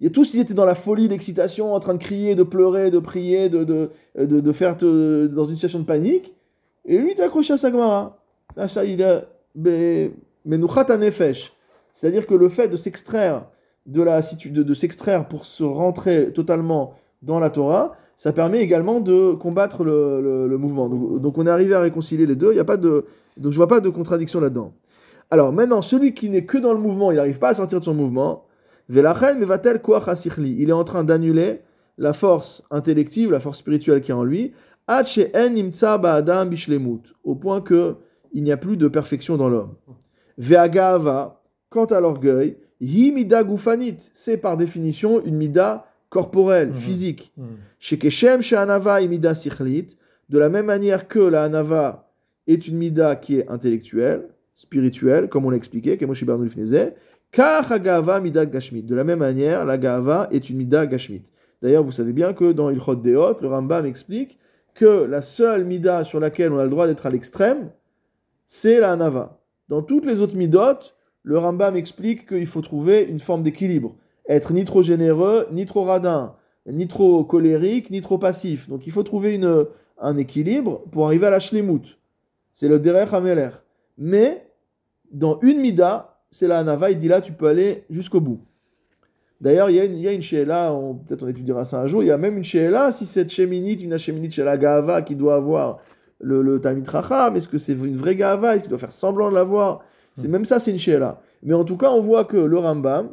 Et tous, ils étaient dans la folie, l'excitation, en train de crier, de pleurer, de prier, de, de, de, faire te- dans une situation de panique. Et lui, il est accroché à sa Gemara. Il a. Mais Menuchat nefesh. C'est-à-dire que le fait de s'extraire de la de, de s'extraire pour se rentrer totalement dans la Torah, ça permet également de combattre le, le- mouvement. Donc, on est arrivé à réconcilier les deux. Il y a pas de donc je vois pas de contradiction là-dedans. Alors maintenant, celui qui n'est que dans le mouvement, il n'arrive pas à sortir de son mouvement. Il est en train d'annuler la force intellective, la force spirituelle qui est en lui. Au point que il n'y a plus de perfection dans l'homme. Ve'agava, quant à l'orgueil, hi mida gufanit. C'est par définition une mida corporelle, Mhm. physique. Hmm. Chez Keshem, chez Anava et Mida Sichlit, de la même manière que la Anava est une Mida qui est intellectuelle, spirituelle, comme on l'a expliqué, Kemoshi car Agava Mida Gashmit. De la même manière, la Gava est une Mida Gashmit. D'ailleurs, vous savez bien que dans Ilchot Deot, le Rambam explique que la seule Mida sur laquelle on a le droit d'être à l'extrême, c'est la Anava. Dans toutes les autres Midot, le Rambam explique qu'il faut trouver une forme d'équilibre. Être ni trop généreux, ni trop radin ni trop colérique, ni trop passif. Donc il faut trouver un équilibre pour arriver à la shlemut. C'est le derech hameler. Mais dans une mida, c'est la hanava, il dit là, tu peux aller jusqu'au bout. D'ailleurs, il y a une, il peut-être on étudiera ça un jour, il y a même une sheela, si cette sheminite, une sheminite chez la gava qui doit avoir le, le Talmid Racham, est-ce que c'est une vraie gava, est-ce qu'il doit faire semblant de l'avoir? C'est Même ça, c'est une sheela. Mais en tout cas, on voit que le Rambam,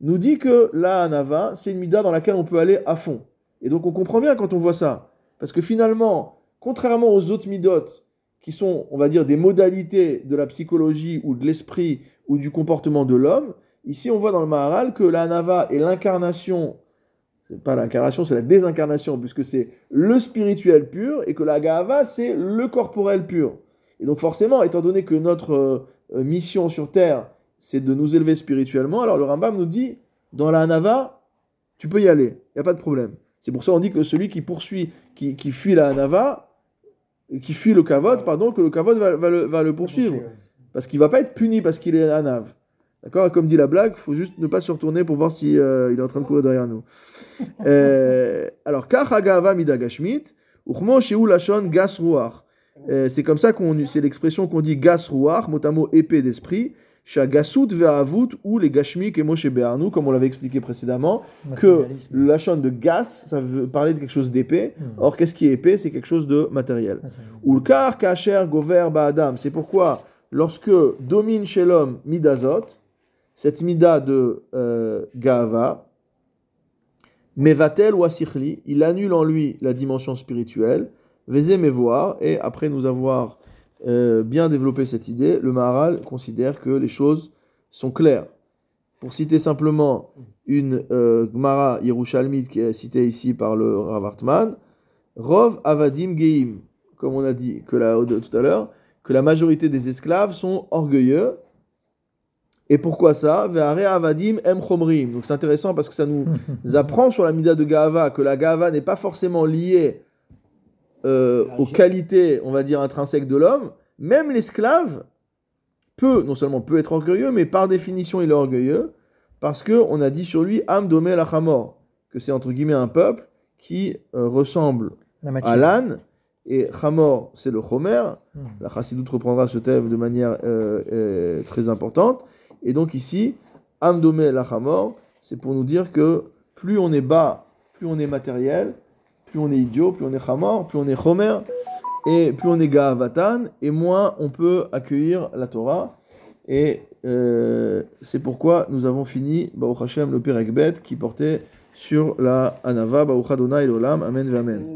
nous dit que la Hanava, c'est une mida dans laquelle on peut aller à fond. Et donc on comprend bien quand on voit ça. Parce que finalement, contrairement aux autres midot, qui sont, on va dire, des modalités de la psychologie ou de l'esprit ou du comportement de l'homme, ici on voit dans le Maharal que la Hanava est l'incarnation, c'est pas l'incarnation, c'est la désincarnation, puisque c'est le spirituel pur, et que la Gahava, c'est le corporel pur. Et donc forcément, étant donné que notre euh, mission sur Terre, c'est de nous élever spirituellement. Alors le Rambam nous dit, dans la Hanava, tu peux y aller, il n'y a pas de problème. C'est pour ça qu'on dit que celui qui poursuit, qui, qui fuit la Hanava, qui fuit le Kavod, pardon, que le Kavod va, va le, va le poursuivre. Parce qu'il va pas être puni parce qu'il est Hanav. D'accord? Comme dit la blague, il faut juste ne pas se retourner pour voir si euh, il est en train de courir derrière nous. Euh, alors, Kach Agava Midagashmit, Uchmo Sheu Lashon Gas Ruach. Euh, C'est comme ça qu'on, c'est l'expression qu'on dit Gas Ruach, mot à mot épée d'esprit. Shagasut ve'avut ou les gashmik et Moshe Be'arnu, comme on l'avait expliqué précédemment, que le lachon de gas, ça veut parler de quelque chose d'épais. Hmm. Or, qu'est-ce qui est épais? C'est quelque chose de matériel. Matérialisme. Ou le kar kacher gover ba'adam. C'est pourquoi, lorsque domine chez l'homme midazot, cette mida de euh, Gahava, mevatel ou asichli, il annule en lui la dimension spirituelle, vezé voir, et après nous avoir euh, bien développé cette idée, le Maharal considère que les choses sont claires. Pour citer simplement une euh, Gemara Yerushalmite qui est citée ici par le Rav Hartman, Rov Avadim Geim, comme on a dit que la, tout à l'heure, que la majorité des esclaves sont orgueilleux. Et pourquoi ça? Ve'are Avadim Em Chomrim. Donc c'est intéressant parce que ça nous apprend sur la Mida de Gahava que la Gahava n'est pas forcément liée euh, aux qualités, on va dire, intrinsèques de l'homme. Même l'esclave peut, non seulement peut être orgueilleux, mais par définition il est orgueilleux parce que on a dit sur lui Am Domé Lachamor, que c'est entre guillemets un peuple qui euh, ressemble La à l'âne, et Hamor, c'est le Chomer. Hmm. La Chassidoute reprendra ce thème de manière euh, euh, très importante. Et donc ici, Amdome la Hamor, c'est pour nous dire que plus on est bas, plus on est matériel, plus on est idiot, plus on est Hamor, plus on est Chomer, et plus on est Gahavatan, et moins on peut accueillir la Torah. Et euh, c'est pourquoi nous avons fini, Baruch Hashem, le Perek Bet, qui portait sur la Anava, Baruch Adonai Olam, Amen, Amen.